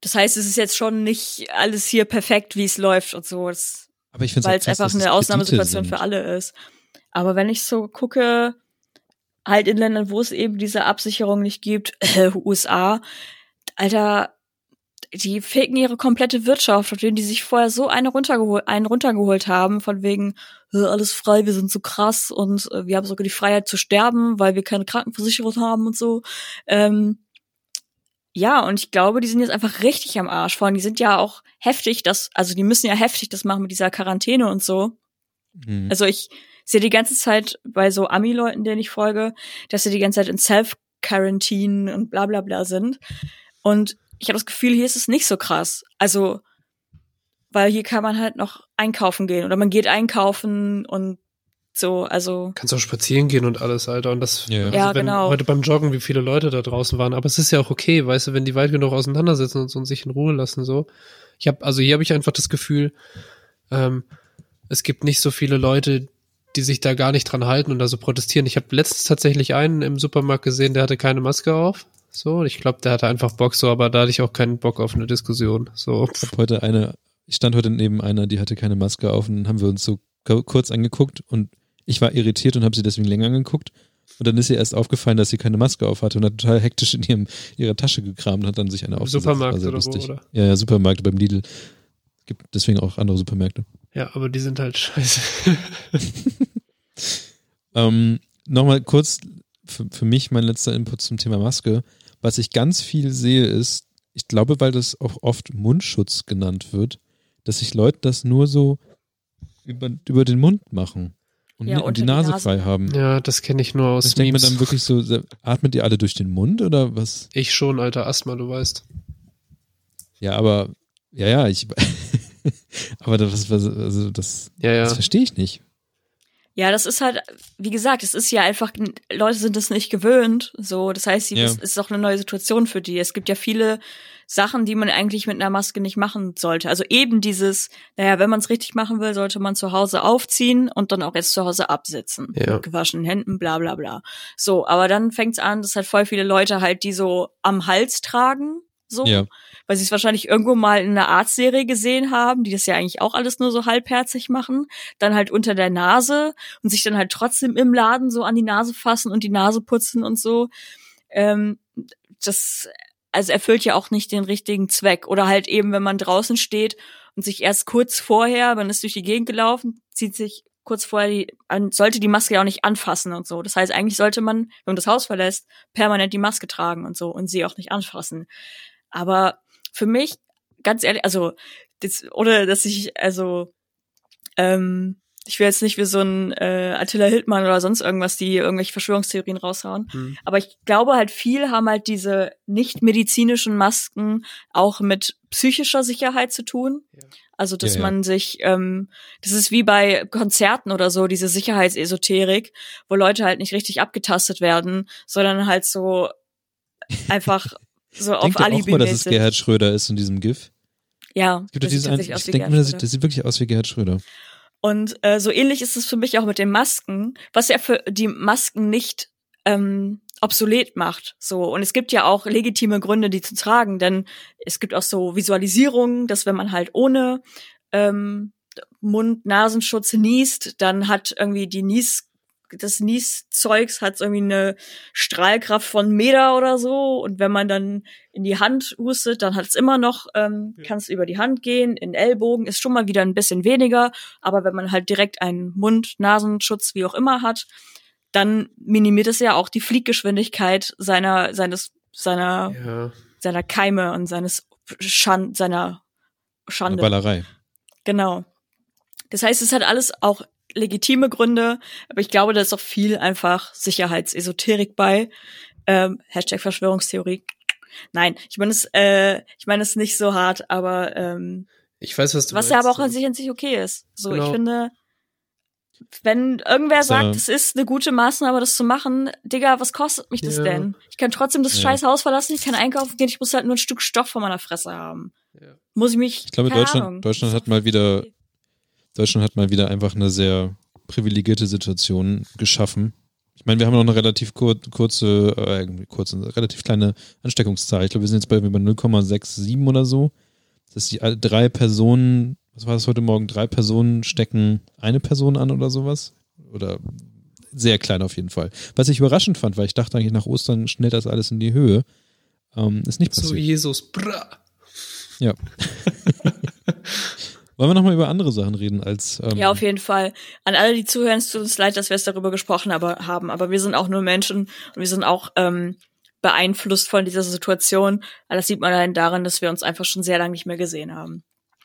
das heißt, es ist jetzt schon nicht alles hier perfekt, wie es läuft und so. Das, Aber ich finde weil es einfach eine Ausnahmesituation für alle ist. Aber wenn ich so gucke, halt in Ländern, wo es eben diese Absicherung nicht gibt, äh, USA, Alter, die faken ihre komplette Wirtschaft, auf denen die sich vorher so eine runtergeholt, einen runtergeholt haben, von wegen, alles frei, wir sind so krass und äh, wir haben sogar die Freiheit zu sterben, weil wir keine Krankenversicherung haben und so. Ähm, ja, und ich glaube, die sind jetzt einfach richtig am Arsch. Vor allem, die sind ja auch heftig, das, also die müssen ja heftig das machen mit dieser Quarantäne und so. Mhm. Also ich sehe die ganze Zeit bei so Ami-Leuten, denen ich folge, dass sie die ganze Zeit in Self-Quarantine und bla bla bla sind. Und ich habe das Gefühl, hier ist es nicht so krass. Also, weil hier kann man halt noch einkaufen gehen oder man geht einkaufen und so, also. Kannst auch spazieren gehen und alles, Alter. Und das, ja, also ja wenn, genau. Heute beim Joggen, wie viele Leute da draußen waren. Aber es ist ja auch okay, weißt du, wenn die weit genug auseinandersetzen und, so und sich in Ruhe lassen, so. Ich habe, also hier habe ich einfach das Gefühl, ähm, es gibt nicht so viele Leute, die sich da gar nicht dran halten und da so protestieren. Ich habe letztens tatsächlich einen im Supermarkt gesehen, der hatte keine Maske auf. So, ich glaube, der hatte einfach Bock so, aber da hatte ich auch keinen Bock auf eine Diskussion. So. Ich habe heute eine, ich stand heute neben einer, die hatte keine Maske auf und dann haben wir uns so kurz angeguckt und ich war irritiert und habe sie deswegen länger angeguckt. Und dann ist ihr erst aufgefallen, dass sie keine Maske auf hatte und hat total hektisch in ihrem, ihrer Tasche gekramt und hat dann sich eine aufgesetzt. Supermarkt oder lustig. wo, oder? Ja, ja, Supermarkt beim Lidl. Gibt deswegen auch andere Supermärkte. Ja, aber die sind halt scheiße. ähm, Nochmal kurz für, für mich mein letzter Input zum Thema Maske. Was ich ganz viel sehe ist, ich glaube, weil das auch oft Mundschutz genannt wird, dass sich Leute das nur so über, über den Mund machen und, ja, und die, Nase die, Nase frei haben. Ja, das kenne ich nur aus Ich denke mir dann wirklich so, atmet ihr alle durch den Mund oder was? Ich schon, alter Asthma, du weißt. Ja, aber, ja, ja, ich, aber das, also das, ja, ja. das verstehe ich nicht. Ja, das ist halt, wie gesagt, es ist ja einfach, Leute sind das nicht gewöhnt, so. Das heißt, ja. das ist auch eine neue Situation für die. Es gibt ja viele Sachen, die man eigentlich mit einer Maske nicht machen sollte. Also eben dieses, naja, wenn man es richtig machen will, sollte man zu Hause aufziehen und dann auch jetzt zu Hause absitzen. Ja. Mit gewaschenen Händen, bla bla bla. So, aber dann fängt's an, dass halt voll viele Leute halt die so am Hals tragen, so. Ja weil sie es wahrscheinlich irgendwo mal in einer Arztserie gesehen haben, die das ja eigentlich auch alles nur so halbherzig machen, dann halt unter der Nase und sich dann halt trotzdem im Laden so an die Nase fassen und die Nase putzen und so. Ähm, das also erfüllt ja auch nicht den richtigen Zweck. Oder halt eben, wenn man draußen steht und sich erst kurz vorher, man ist durch die Gegend gelaufen, zieht sich kurz vorher die, sollte die Maske ja auch nicht anfassen und so. Das heißt, eigentlich sollte man, wenn man das Haus verlässt, permanent die Maske tragen und so und sie auch nicht anfassen. Aber für mich, ganz ehrlich, also, das, oder dass ich, also, ähm, ich will jetzt nicht wie so ein äh, Attila Hildmann oder sonst irgendwas, die irgendwelche Verschwörungstheorien raushauen. Mhm. Aber ich glaube halt, viel haben halt diese nicht medizinischen Masken auch mit psychischer Sicherheit zu tun. Ja. Also, dass ja, ja. man sich, ähm, das ist wie bei Konzerten oder so, diese Sicherheitsesoterik, wo Leute halt nicht richtig abgetastet werden, sondern halt so einfach so auf Denkt Alibi auch mal, dass es Gerhard Schröder ist in diesem GIF. Ja. Es gibt diesen einen, ich denke mir, das, das sieht wirklich aus wie Gerhard Schröder. Und äh, so ähnlich ist es für mich auch mit den Masken, was ja für die Masken nicht ähm, obsolet macht. So und es gibt ja auch legitime Gründe, die zu tragen, denn es gibt auch so Visualisierungen, dass wenn man halt ohne ähm, Mund-Nasenschutz niest, dann hat irgendwie die Nies das Nieszeugs hat irgendwie eine Strahlkraft von Meter oder so. Und wenn man dann in die Hand hustet, dann hat es immer noch, ähm, ja. kann es über die Hand gehen, in Ellbogen ist schon mal wieder ein bisschen weniger. Aber wenn man halt direkt einen Mund-Nasenschutz, wie auch immer hat, dann minimiert es ja auch die Flieggeschwindigkeit seiner, seines seiner, ja. seiner Keime und seines Schand, seiner Schande. Ballerei. Genau. Das heißt, es hat alles auch legitime Gründe, aber ich glaube, da ist auch viel einfach Sicherheitsesoterik bei. Ähm, Hashtag Verschwörungstheorie. Nein, ich meine es, äh, ich meine es nicht so hart, aber ähm, ich weiß, was du Was meinst. ja aber auch an sich an sich okay ist. So, genau. ich finde, wenn irgendwer sagt, es ist eine gute Maßnahme, das zu machen, Digga, was kostet mich das ja. denn? Ich kann trotzdem das ja. scheiß Haus verlassen, ich kann einkaufen gehen, ich muss halt nur ein Stück Stoff vor meiner Fresse haben. Ja. Muss ich mich. Ich glaube, Deutschland, Ahnung. Deutschland hat mal wieder, Deutschland hat mal wieder einfach eine sehr privilegierte Situation geschaffen. Ich meine, wir haben noch eine relativ kur kurze, äh, kurze, relativ kleine Ansteckungszahl. Ich glaube, wir sind jetzt bei, bei 0,67 oder so. Dass die drei Personen, was war das heute Morgen? Drei Personen stecken eine Person an oder sowas? Oder sehr klein auf jeden Fall. Was ich überraschend fand, weil ich dachte eigentlich nach Ostern schnellt das alles in die Höhe. Ähm, ist nicht passiert. So Jesus, bra. Ja. Wollen wir nochmal über andere Sachen reden als. Ähm ja, auf jeden Fall. An alle, die zuhören, es tut uns leid, dass wir es darüber gesprochen aber, haben, aber wir sind auch nur Menschen und wir sind auch ähm, beeinflusst von dieser Situation. Aber das sieht man dann daran, dass wir uns einfach schon sehr lange nicht mehr gesehen haben.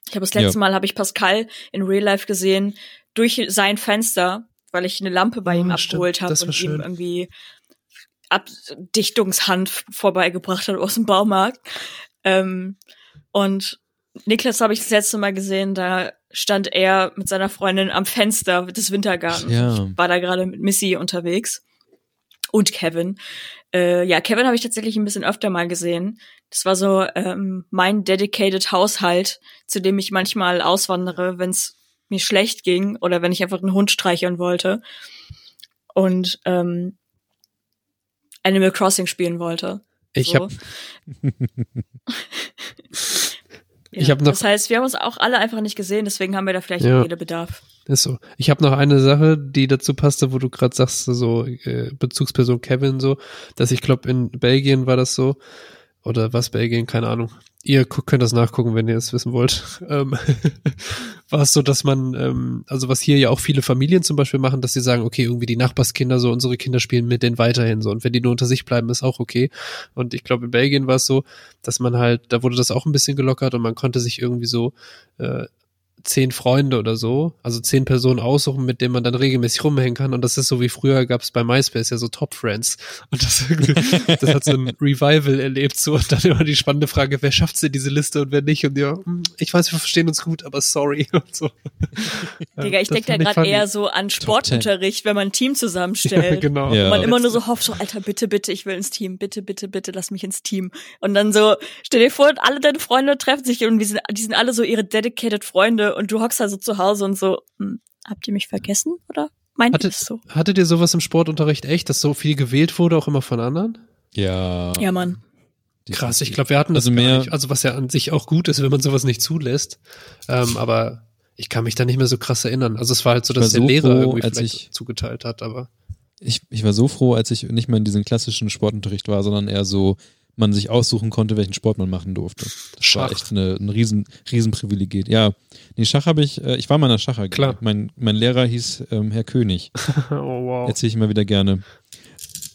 Ich habe das letzte ja. Mal habe ich Pascal in Real Life gesehen durch sein Fenster, weil ich eine Lampe bei oh, ihm abgeholt habe und schön. ihm irgendwie Abdichtungshand vorbeigebracht hat aus dem Baumarkt. Ähm, und Niklas habe ich das letzte Mal gesehen, da stand er mit seiner Freundin am Fenster des Wintergartens. Ja. Ich war da gerade mit Missy unterwegs. Und Kevin. Äh, ja, Kevin habe ich tatsächlich ein bisschen öfter mal gesehen. Das war so ähm, mein dedicated Haushalt, zu dem ich manchmal auswandere, wenn es mir schlecht ging oder wenn ich einfach einen Hund streicheln wollte. Und ähm, Animal Crossing spielen wollte. Ich so. habe Ja, noch. Das heißt, wir haben uns auch alle einfach nicht gesehen, deswegen haben wir da vielleicht ja, Redebedarf. Ist so. Ich habe noch eine Sache, die dazu passte, wo du gerade sagst, so äh, Bezugsperson Kevin so, dass ich glaube in Belgien war das so oder was Belgien, keine Ahnung. Ihr könnt das nachgucken, wenn ihr es wissen wollt. Ähm, war es so, dass man, ähm, also was hier ja auch viele Familien zum Beispiel machen, dass sie sagen, okay, irgendwie die Nachbarskinder so, unsere Kinder spielen mit denen weiterhin so. Und wenn die nur unter sich bleiben, ist auch okay. Und ich glaube, in Belgien war es so, dass man halt, da wurde das auch ein bisschen gelockert und man konnte sich irgendwie so äh, zehn Freunde oder so, also zehn Personen aussuchen, mit denen man dann regelmäßig rumhängen kann. Und das ist so wie früher gab es bei MySpace ja so Top Friends. Und das, das hat so ein Revival erlebt. So und dann immer die spannende Frage, wer schafft in diese Liste und wer nicht? Und ja, hm, ich weiß, wir verstehen uns gut, aber sorry und so. Digga, ich denke da gerade eher so an Sportunterricht, wenn man ein Team zusammenstellt. Ja, genau. Ja. Und man immer nur so hofft, so, Alter, bitte, bitte, ich will ins Team, bitte, bitte, bitte, lass mich ins Team. Und dann so, stell dir vor, alle deine Freunde treffen sich und wir sind, die sind alle so ihre dedicated Freunde und du hockst da so zu Hause und so, hm, habt ihr mich vergessen oder meint ihr das so? Hattet ihr sowas im Sportunterricht echt, dass so viel gewählt wurde, auch immer von anderen? Ja. Ja, Mann. Krass, ich glaube, wir hatten das also mehr, nicht. Also was ja an sich auch gut ist, wenn man sowas nicht zulässt. Ähm, aber ich kann mich da nicht mehr so krass erinnern. Also es war halt so, dass der so Lehrer froh, irgendwie als ich, zugeteilt hat, aber. Ich, ich war so froh, als ich nicht mehr in diesem klassischen Sportunterricht war, sondern eher so man sich aussuchen konnte, welchen Sport man machen durfte. Das Schach. war echt eine, ein riesen, riesen Privileg. Ja, nee, Schach habe ich, äh, ich war mal in der Schach Klar. Mein, mein Lehrer hieß ähm, Herr König. oh, wow. Erzähle ich immer wieder gerne.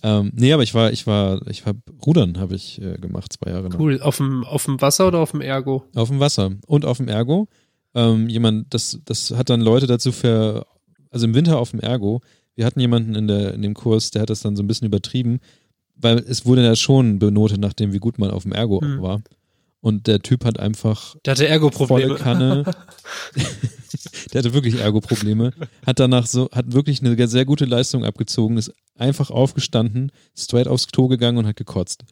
Ähm, nee, aber ich war, ich war, ich war Rudern habe ich äh, gemacht, zwei Jahre lang. Cool. Auf dem, auf dem Wasser oder auf dem Ergo? Auf dem Wasser und auf dem Ergo. Ähm, jemand, das, das hat dann Leute dazu für, also im Winter auf dem Ergo. Wir hatten jemanden in, der, in dem Kurs, der hat das dann so ein bisschen übertrieben weil es wurde ja schon benotet, nachdem wie gut man auf dem Ergo hm. war. Und der Typ hat einfach der hatte Ergo-Probleme. volle Kanne. der hatte wirklich Ergo-Probleme. Hat danach so, hat wirklich eine sehr gute Leistung abgezogen, ist einfach aufgestanden, straight aufs Klo gegangen und hat gekotzt.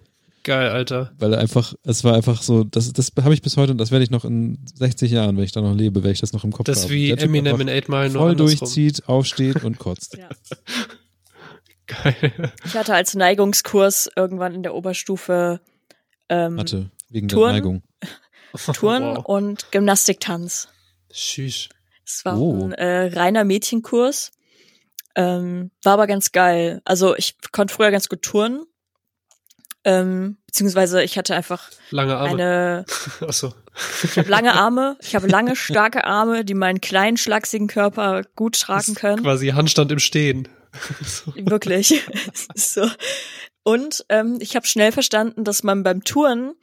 Geil, Alter. Weil er einfach, es war einfach so, das, das habe ich bis heute und das werde ich noch in 60 Jahren, wenn ich da noch lebe, werde ich das noch im Kopf das haben. Das wie Eminem in 8 Mile Voll durchzieht, aufsteht und kotzt. Ja. Geil. Ich hatte als Neigungskurs irgendwann in der Oberstufe ähm, Mathe, wegen Touren, der Neigung. Touren wow. und Gymnastiktanz. Tschüss. Es war oh. ein äh, reiner Mädchenkurs. Ähm, war aber ganz geil. Also ich konnte früher ganz gut touren. Ähm, beziehungsweise ich hatte einfach lange Arme. eine. Achso. Ich habe lange Arme, ich habe lange, starke Arme, die meinen kleinen, schlachsigen Körper gut tragen können. Quasi Handstand im Stehen. so. Wirklich. so. Und ähm, ich habe schnell verstanden, dass man beim Touren,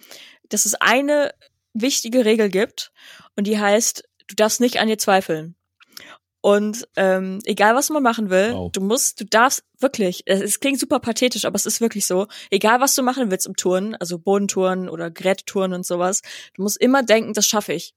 dass es eine wichtige Regel gibt und die heißt, du darfst nicht an dir zweifeln. Und ähm, egal was man machen will, wow. du musst, du darfst wirklich, es klingt super pathetisch, aber es ist wirklich so, egal was du machen willst im Touren, also Bodentouren oder Gerättouren und sowas, du musst immer denken, das schaffe ich.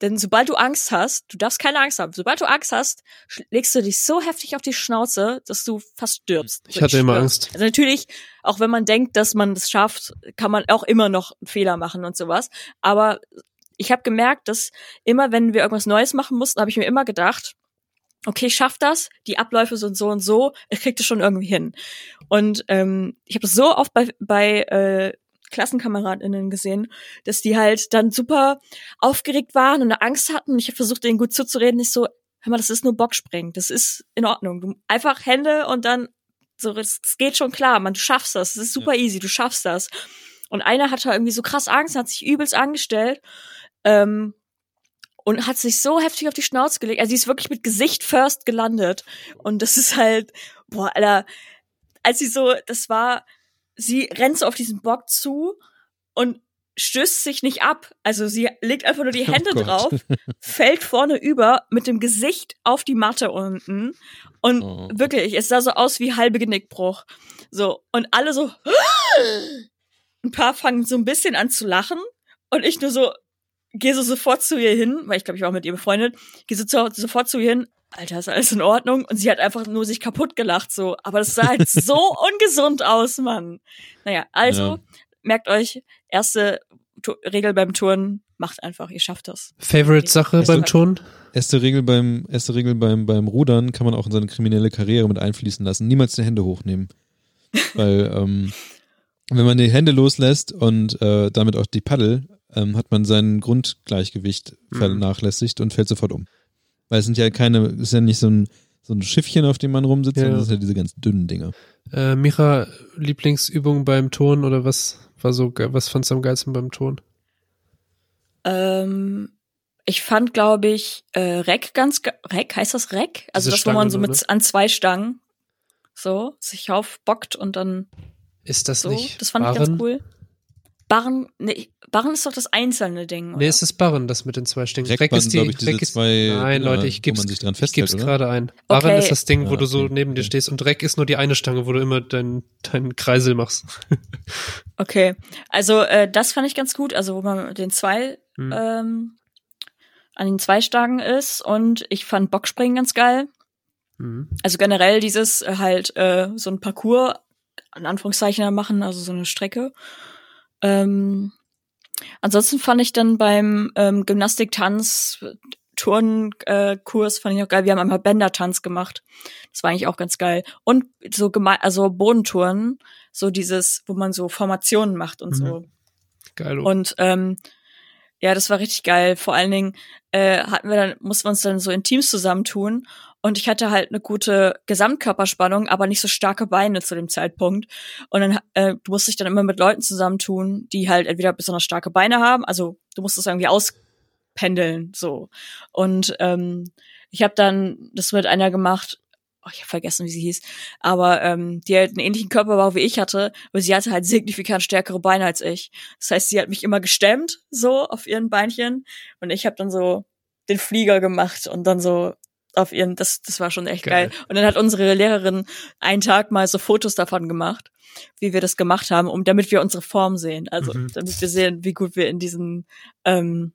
Denn sobald du Angst hast, du darfst keine Angst haben, sobald du Angst hast, legst du dich so heftig auf die Schnauze, dass du fast stirbst. Ich hatte immer Angst. Also natürlich, auch wenn man denkt, dass man das schafft, kann man auch immer noch Fehler machen und sowas. Aber ich habe gemerkt, dass immer, wenn wir irgendwas Neues machen mussten, habe ich mir immer gedacht, okay, ich schaff das, die Abläufe sind so und so, ich krieg das schon irgendwie hin. Und ähm, ich habe das so oft bei, bei äh, KlassenkameradInnen gesehen, dass die halt dann super aufgeregt waren und Angst hatten. Und ich habe versucht, denen gut zuzureden. Ich so, hör mal, das ist nur Bockspringen. Das ist in Ordnung. Du, einfach Hände und dann so, es geht schon klar, man, du schaffst das. Das ist super ja. easy, du schaffst das. Und einer hatte irgendwie so krass Angst, hat sich übelst angestellt. Ähm, und hat sich so heftig auf die Schnauze gelegt. Also sie ist wirklich mit Gesicht first gelandet. Und das ist halt, boah, Alter, als sie so, das war, sie rennt so auf diesen Bock zu und stößt sich nicht ab. Also sie legt einfach nur die oh Hände oh drauf, fällt vorne über mit dem Gesicht auf die Matte unten und oh. wirklich, es sah so aus wie halbe Genickbruch. So und alle so ein paar fangen so ein bisschen an zu lachen und ich nur so gehe so sofort zu ihr hin, weil ich glaube, ich war mit ihr befreundet, gehe so zu, sofort zu ihr hin, Alter, ist alles in Ordnung? Und sie hat einfach nur sich kaputt gelacht, so. Aber das sah halt so ungesund aus, Mann. Naja, also, ja. merkt euch, erste tu Regel beim Turnen, macht einfach, ihr schafft das. Favorite Sache beim Turnen? Erste Regel beim, erste Regel beim, beim Rudern kann man auch in seine kriminelle Karriere mit einfließen lassen. Niemals die Hände hochnehmen. Weil, ähm, wenn man die Hände loslässt und äh, damit auch die Paddel, ähm, hat man sein Grundgleichgewicht mhm. vernachlässigt und fällt sofort um. Weil es sind ja keine, es ist ja nicht so ein, so ein Schiffchen, auf dem man rumsitzt, ja. sondern es sind ja diese ganz dünnen Dinger. Äh, Micha, Lieblingsübung beim Ton oder was war so, was fandst du am geilsten beim Ton? Ähm, ich fand, glaube ich, äh, Reck ganz, Reck, heißt das Reck? Also das, wo man so mit, ne? an zwei Stangen so sich aufbockt und dann ist das so. nicht Das fand Barren? ich ganz cool. Barren, ne, Barren ist doch das einzelne Ding. Oder? Nee, es ist Barren, das mit den zwei Stängen. Reck ist die, ich, diese Reck ist, zwei, nein, Leute, ich geb's, ich geb's gerade ein. Barren okay. ist das Ding, wo ja, du so okay. neben dir stehst und Reck ist nur die eine Stange, wo du immer deinen dein Kreisel machst. okay, also äh, das fand ich ganz gut, also wo man den zwei hm. ähm, an den zwei Stangen ist und ich fand Bockspringen ganz geil. Hm. Also generell dieses äh, halt äh, so ein Parcours in Anführungszeichen machen, also so eine Strecke. Ähm, ansonsten fand ich dann beim ähm, Gymnastik-Tanz Turnkurs äh, fand ich auch geil. Wir haben einmal Bändertanz gemacht. Das war eigentlich auch ganz geil. Und so geme also Bodentouren, so dieses, wo man so Formationen macht und mhm. so. Geil. Und ähm, ja, das war richtig geil. Vor allen Dingen äh, hatten wir dann, mussten wir uns dann so in Teams zusammentun und ich hatte halt eine gute Gesamtkörperspannung, aber nicht so starke Beine zu dem Zeitpunkt. Und dann, äh, du musst dich dann immer mit Leuten zusammentun, die halt entweder besonders starke Beine haben, also du musst das irgendwie auspendeln, so. Und ähm, ich habe dann das mit einer gemacht, oh, ich habe vergessen, wie sie hieß, aber ähm, die halt einen ähnlichen Körperbau wie ich hatte, aber sie hatte halt signifikant stärkere Beine als ich. Das heißt, sie hat mich immer gestemmt, so auf ihren Beinchen, und ich habe dann so den Flieger gemacht und dann so auf ihren, das, das war schon echt geil. geil. Und dann hat unsere Lehrerin einen Tag mal so Fotos davon gemacht, wie wir das gemacht haben, um damit wir unsere Form sehen. Also mhm. damit wir sehen, wie gut wir in diesen ähm,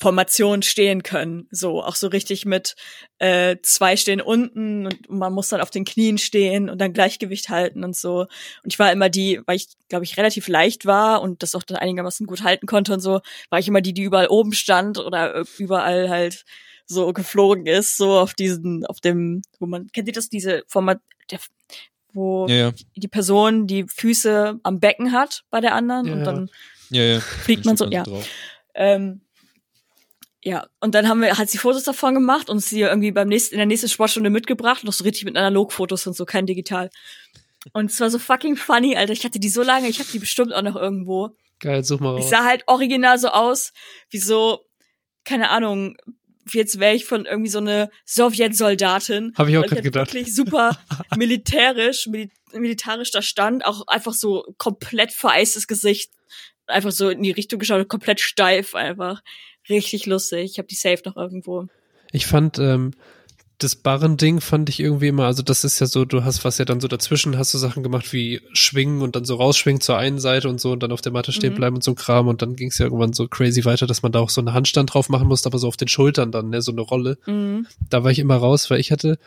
Formationen stehen können. So, auch so richtig mit äh, zwei stehen unten und man muss dann auf den Knien stehen und dann Gleichgewicht halten und so. Und ich war immer die, weil ich, glaube ich, relativ leicht war und das auch dann einigermaßen gut halten konnte und so, war ich immer die, die überall oben stand oder überall halt so geflogen ist, so auf diesen, auf dem, wo man, kennt ihr das, diese Format, der, wo ja, ja. die Person die Füße am Becken hat bei der anderen ja, und dann fliegt man so, ja. Ähm, ja, und dann haben wir, hat sie Fotos davon gemacht und sie irgendwie beim nächsten, in der nächsten Sportstunde mitgebracht, noch so richtig mit Analogfotos und so, kein digital. Und es war so fucking funny, Alter. Ich hatte die so lange, ich habe die bestimmt auch noch irgendwo. Geil, such mal raus. Ich sah halt original so aus, wie so, keine Ahnung, jetzt wäre ich von irgendwie so eine Sowjetsoldatin. Habe ich auch gerade gedacht. Wirklich super militärisch, mil militarisch da stand, auch einfach so komplett vereistes Gesicht, einfach so in die Richtung geschaut, komplett steif einfach. Richtig lustig. Ich habe die safe noch irgendwo. Ich fand ähm, das Barren-Ding fand ich irgendwie immer, also das ist ja so, du hast was ja dann so dazwischen, hast du Sachen gemacht wie schwingen und dann so rausschwingen zur einen Seite und so und dann auf der Matte stehen mhm. bleiben und so ein Kram und dann ging es ja irgendwann so crazy weiter, dass man da auch so einen Handstand drauf machen musste, aber so auf den Schultern dann, ne, so eine Rolle. Mhm. Da war ich immer raus, weil ich hatte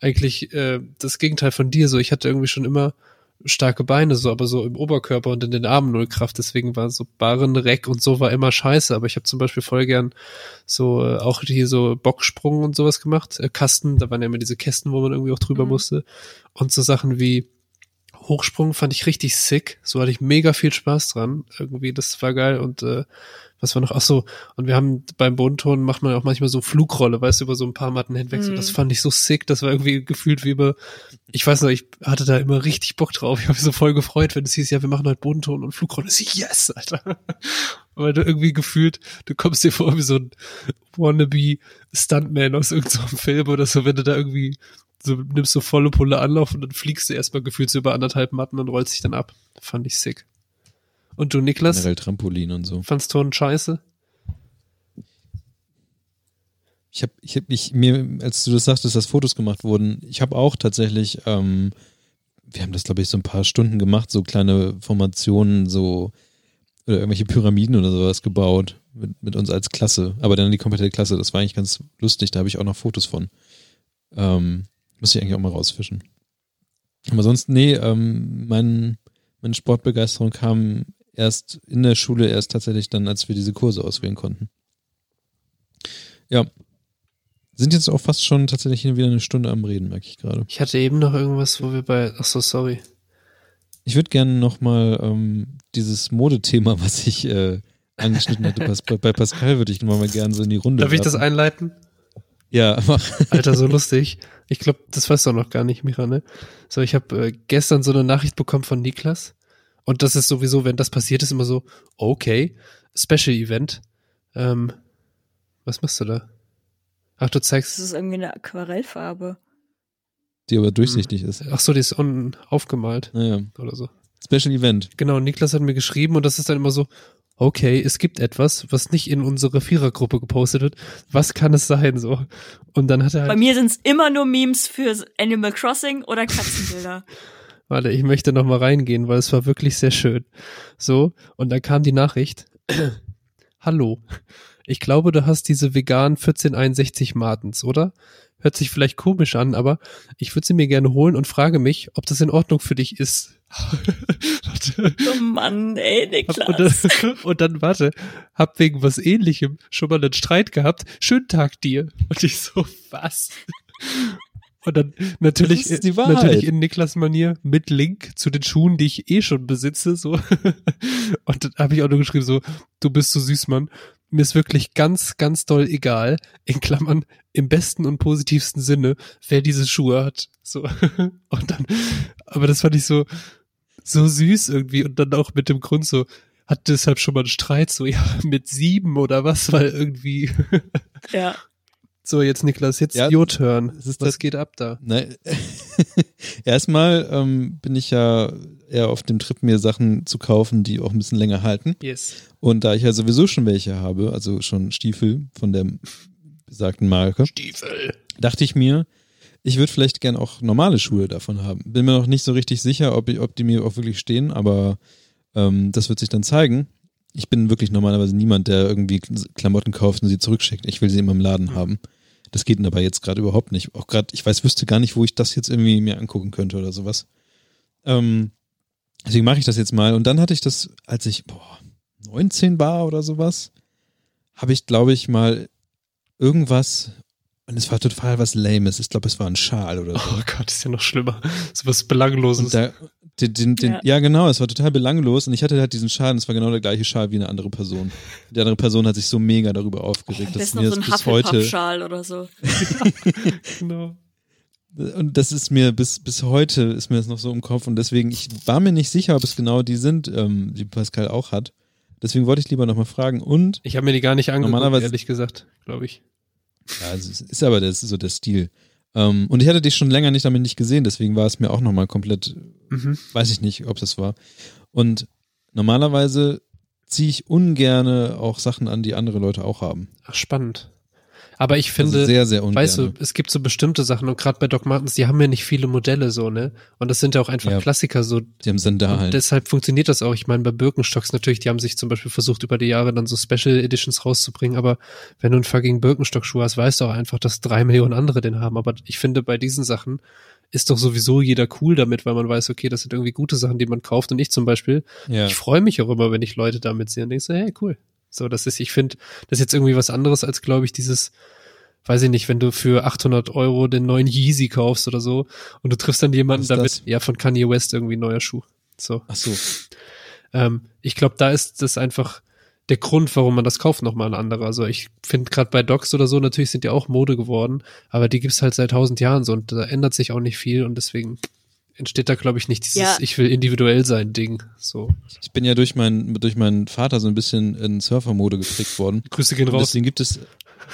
eigentlich äh, das Gegenteil von dir, so ich hatte irgendwie schon immer starke Beine, so, aber so im Oberkörper und in den Armen null Kraft. Deswegen war so Barren, Reck und so war immer scheiße. Aber ich habe zum Beispiel voll gern so äh, auch hier so Bocksprung und sowas gemacht. Äh, Kasten, da waren ja immer diese Kästen, wo man irgendwie auch drüber mhm. musste. Und so Sachen wie Hochsprung fand ich richtig sick. So hatte ich mega viel Spaß dran. Irgendwie, das war geil. Und äh, was war noch? Ach so, und wir haben beim Bodenton macht man auch manchmal so Flugrolle, weißt du, über so ein paar Matten hinweg. Mhm. So, das fand ich so sick. Das war irgendwie gefühlt wie über, ich weiß noch, ich hatte da immer richtig Bock drauf. Ich habe mich so voll gefreut, wenn es hieß, ja, wir machen halt Bodenton und Flugrolle. Ich, yes, Alter. Weil du irgendwie gefühlt, du kommst dir vor wie so ein wannabe Stuntman aus irgendeinem so Film oder so, wenn du da irgendwie so nimmst du volle Pulle Anlauf und dann fliegst du erstmal gefühlt so über anderthalb Matten und rollst dich dann ab. Fand ich sick. Und du, Niklas? Generell Trampolin und so. Fandst Turnen scheiße? Ich habe, ich hab, ich mir, als du das sagtest, dass Fotos gemacht wurden, ich habe auch tatsächlich, ähm, wir haben das glaube ich so ein paar Stunden gemacht, so kleine Formationen, so oder irgendwelche Pyramiden oder sowas gebaut mit, mit uns als Klasse, aber dann die komplette Klasse. Das war eigentlich ganz lustig. Da habe ich auch noch Fotos von. Ähm, muss ich eigentlich auch mal rausfischen. Aber sonst, nee, ähm, mein, meine Sportbegeisterung kam erst in der Schule, erst tatsächlich dann, als wir diese Kurse auswählen konnten. Ja. Sind jetzt auch fast schon tatsächlich wieder eine Stunde am Reden, merke ich gerade. Ich hatte eben noch irgendwas, wo wir bei. Ach so, sorry. Ich würde gerne nochmal ähm, dieses Modethema, was ich äh, angeschnitten hatte, bei, bei Pascal würde ich nochmal gerne so in die Runde. Darf werfen. ich das einleiten? Ja, mach. Alter, so lustig. Ich glaube, das weißt du auch noch gar nicht, Mira, ne? So, ich habe äh, gestern so eine Nachricht bekommen von Niklas. Und das ist sowieso, wenn das passiert ist, immer so, okay, Special Event. Ähm, was machst du da? Ach, du zeigst. Das ist irgendwie eine Aquarellfarbe. Die aber durchsichtig ist. Ach so, die ist unten aufgemalt. Naja. Oder so. Special Event. Genau, Niklas hat mir geschrieben und das ist dann immer so, okay, es gibt etwas, was nicht in unsere Vierergruppe gepostet wird. Was kann es sein so? Und dann hat er halt Bei mir sind es immer nur Memes für Animal Crossing oder Katzenbilder. Warte, ich möchte noch mal reingehen, weil es war wirklich sehr schön. So, und dann kam die Nachricht. Hallo. Ich glaube, du hast diese vegan 1461 Martens, oder? Hört sich vielleicht komisch an, aber ich würde sie mir gerne holen und frage mich, ob das in Ordnung für dich ist. oh Mann, ey, Niklas. Und dann, und dann, warte, hab wegen was ähnlichem schon mal einen Streit gehabt. Schönen Tag dir. Und ich so, was? Und dann natürlich, natürlich in Niklas Manier mit Link zu den Schuhen, die ich eh schon besitze, so. Und dann habe ich auch nur geschrieben, so, du bist so süß, Mann. Mir ist wirklich ganz, ganz doll egal, in Klammern, im besten und positivsten Sinne, wer diese Schuhe hat. So. Und dann, aber das fand ich so, so süß irgendwie. Und dann auch mit dem Grund so, hat deshalb schon mal einen Streit, so, ja, mit sieben oder was, weil irgendwie. Ja. So, jetzt Niklas, jetzt ja, your turn. Was das, geht ab da? Nein. Erstmal ähm, bin ich ja eher auf dem Trip, mir Sachen zu kaufen, die auch ein bisschen länger halten. Yes. Und da ich ja sowieso schon welche habe, also schon Stiefel von der besagten Marke, Stiefel. dachte ich mir, ich würde vielleicht gern auch normale Schuhe davon haben. Bin mir noch nicht so richtig sicher, ob, ich, ob die mir auch wirklich stehen, aber ähm, das wird sich dann zeigen ich bin wirklich normalerweise niemand, der irgendwie Klamotten kauft und sie zurückschickt. Ich will sie immer im Laden mhm. haben. Das geht aber jetzt gerade überhaupt nicht. Auch gerade, ich weiß, wüsste gar nicht, wo ich das jetzt irgendwie mir angucken könnte oder sowas. Ähm, deswegen mache ich das jetzt mal. Und dann hatte ich das, als ich boah, 19 war oder sowas, habe ich, glaube ich, mal irgendwas und es war total was Lames. Ich glaube, es war ein Schal oder so. Oh Gott, ist ja noch schlimmer. So was Belangloses. Da, den, den, den, ja. ja. genau, es war total belanglos und ich hatte halt diesen Schal und es war genau der gleiche Schal wie eine andere Person. Die andere Person hat sich so mega darüber aufgeregt, oh, dass mir so das bis heute Schal oder so. genau. Und das ist mir bis bis heute ist mir das noch so im Kopf und deswegen ich war mir nicht sicher, ob es genau die sind, ähm, die Pascal auch hat. Deswegen wollte ich lieber nochmal fragen und ich habe mir die gar nicht angeguckt, ehrlich gesagt, glaube ich. Ja, es ist aber das, so der Stil. Ähm, und ich hatte dich schon länger nicht damit nicht gesehen, deswegen war es mir auch nochmal komplett, mhm. weiß ich nicht, ob das war. Und normalerweise ziehe ich ungerne auch Sachen an, die andere Leute auch haben. Ach, spannend. Aber ich finde, also sehr, sehr ungern. weißt du, es gibt so bestimmte Sachen und gerade bei Doc Martens, die haben ja nicht viele Modelle so, ne? Und das sind ja auch einfach ja, Klassiker so. Die haben Sandalen. Und deshalb funktioniert das auch. Ich meine, bei Birkenstocks natürlich, die haben sich zum Beispiel versucht, über die Jahre dann so Special Editions rauszubringen, aber wenn du einen fucking Birkenstock-Schuh hast, weißt du auch einfach, dass drei Millionen andere den haben. Aber ich finde, bei diesen Sachen ist doch sowieso jeder cool damit, weil man weiß, okay, das sind irgendwie gute Sachen, die man kauft. Und ich zum Beispiel, ja. ich freue mich auch immer, wenn ich Leute damit sehe und denke so, hey, cool. So, das ist, ich finde, das ist jetzt irgendwie was anderes als, glaube ich, dieses, weiß ich nicht, wenn du für 800 Euro den neuen Yeezy kaufst oder so und du triffst dann jemanden damit, das? ja, von Kanye West irgendwie neuer Schuh. So. Ach so. Ähm, ich glaube, da ist das einfach der Grund, warum man das kauft, nochmal ein anderer. Also ich finde gerade bei Docs oder so, natürlich sind die auch Mode geworden, aber die gibt's halt seit tausend Jahren so und da ändert sich auch nicht viel und deswegen entsteht da, glaube ich, nicht dieses ja. Ich will individuell sein Ding. So. Ich bin ja durch, mein, durch meinen Vater so ein bisschen in Surfer-Mode geprägt worden. Grüße gehen raus. Deswegen gibt es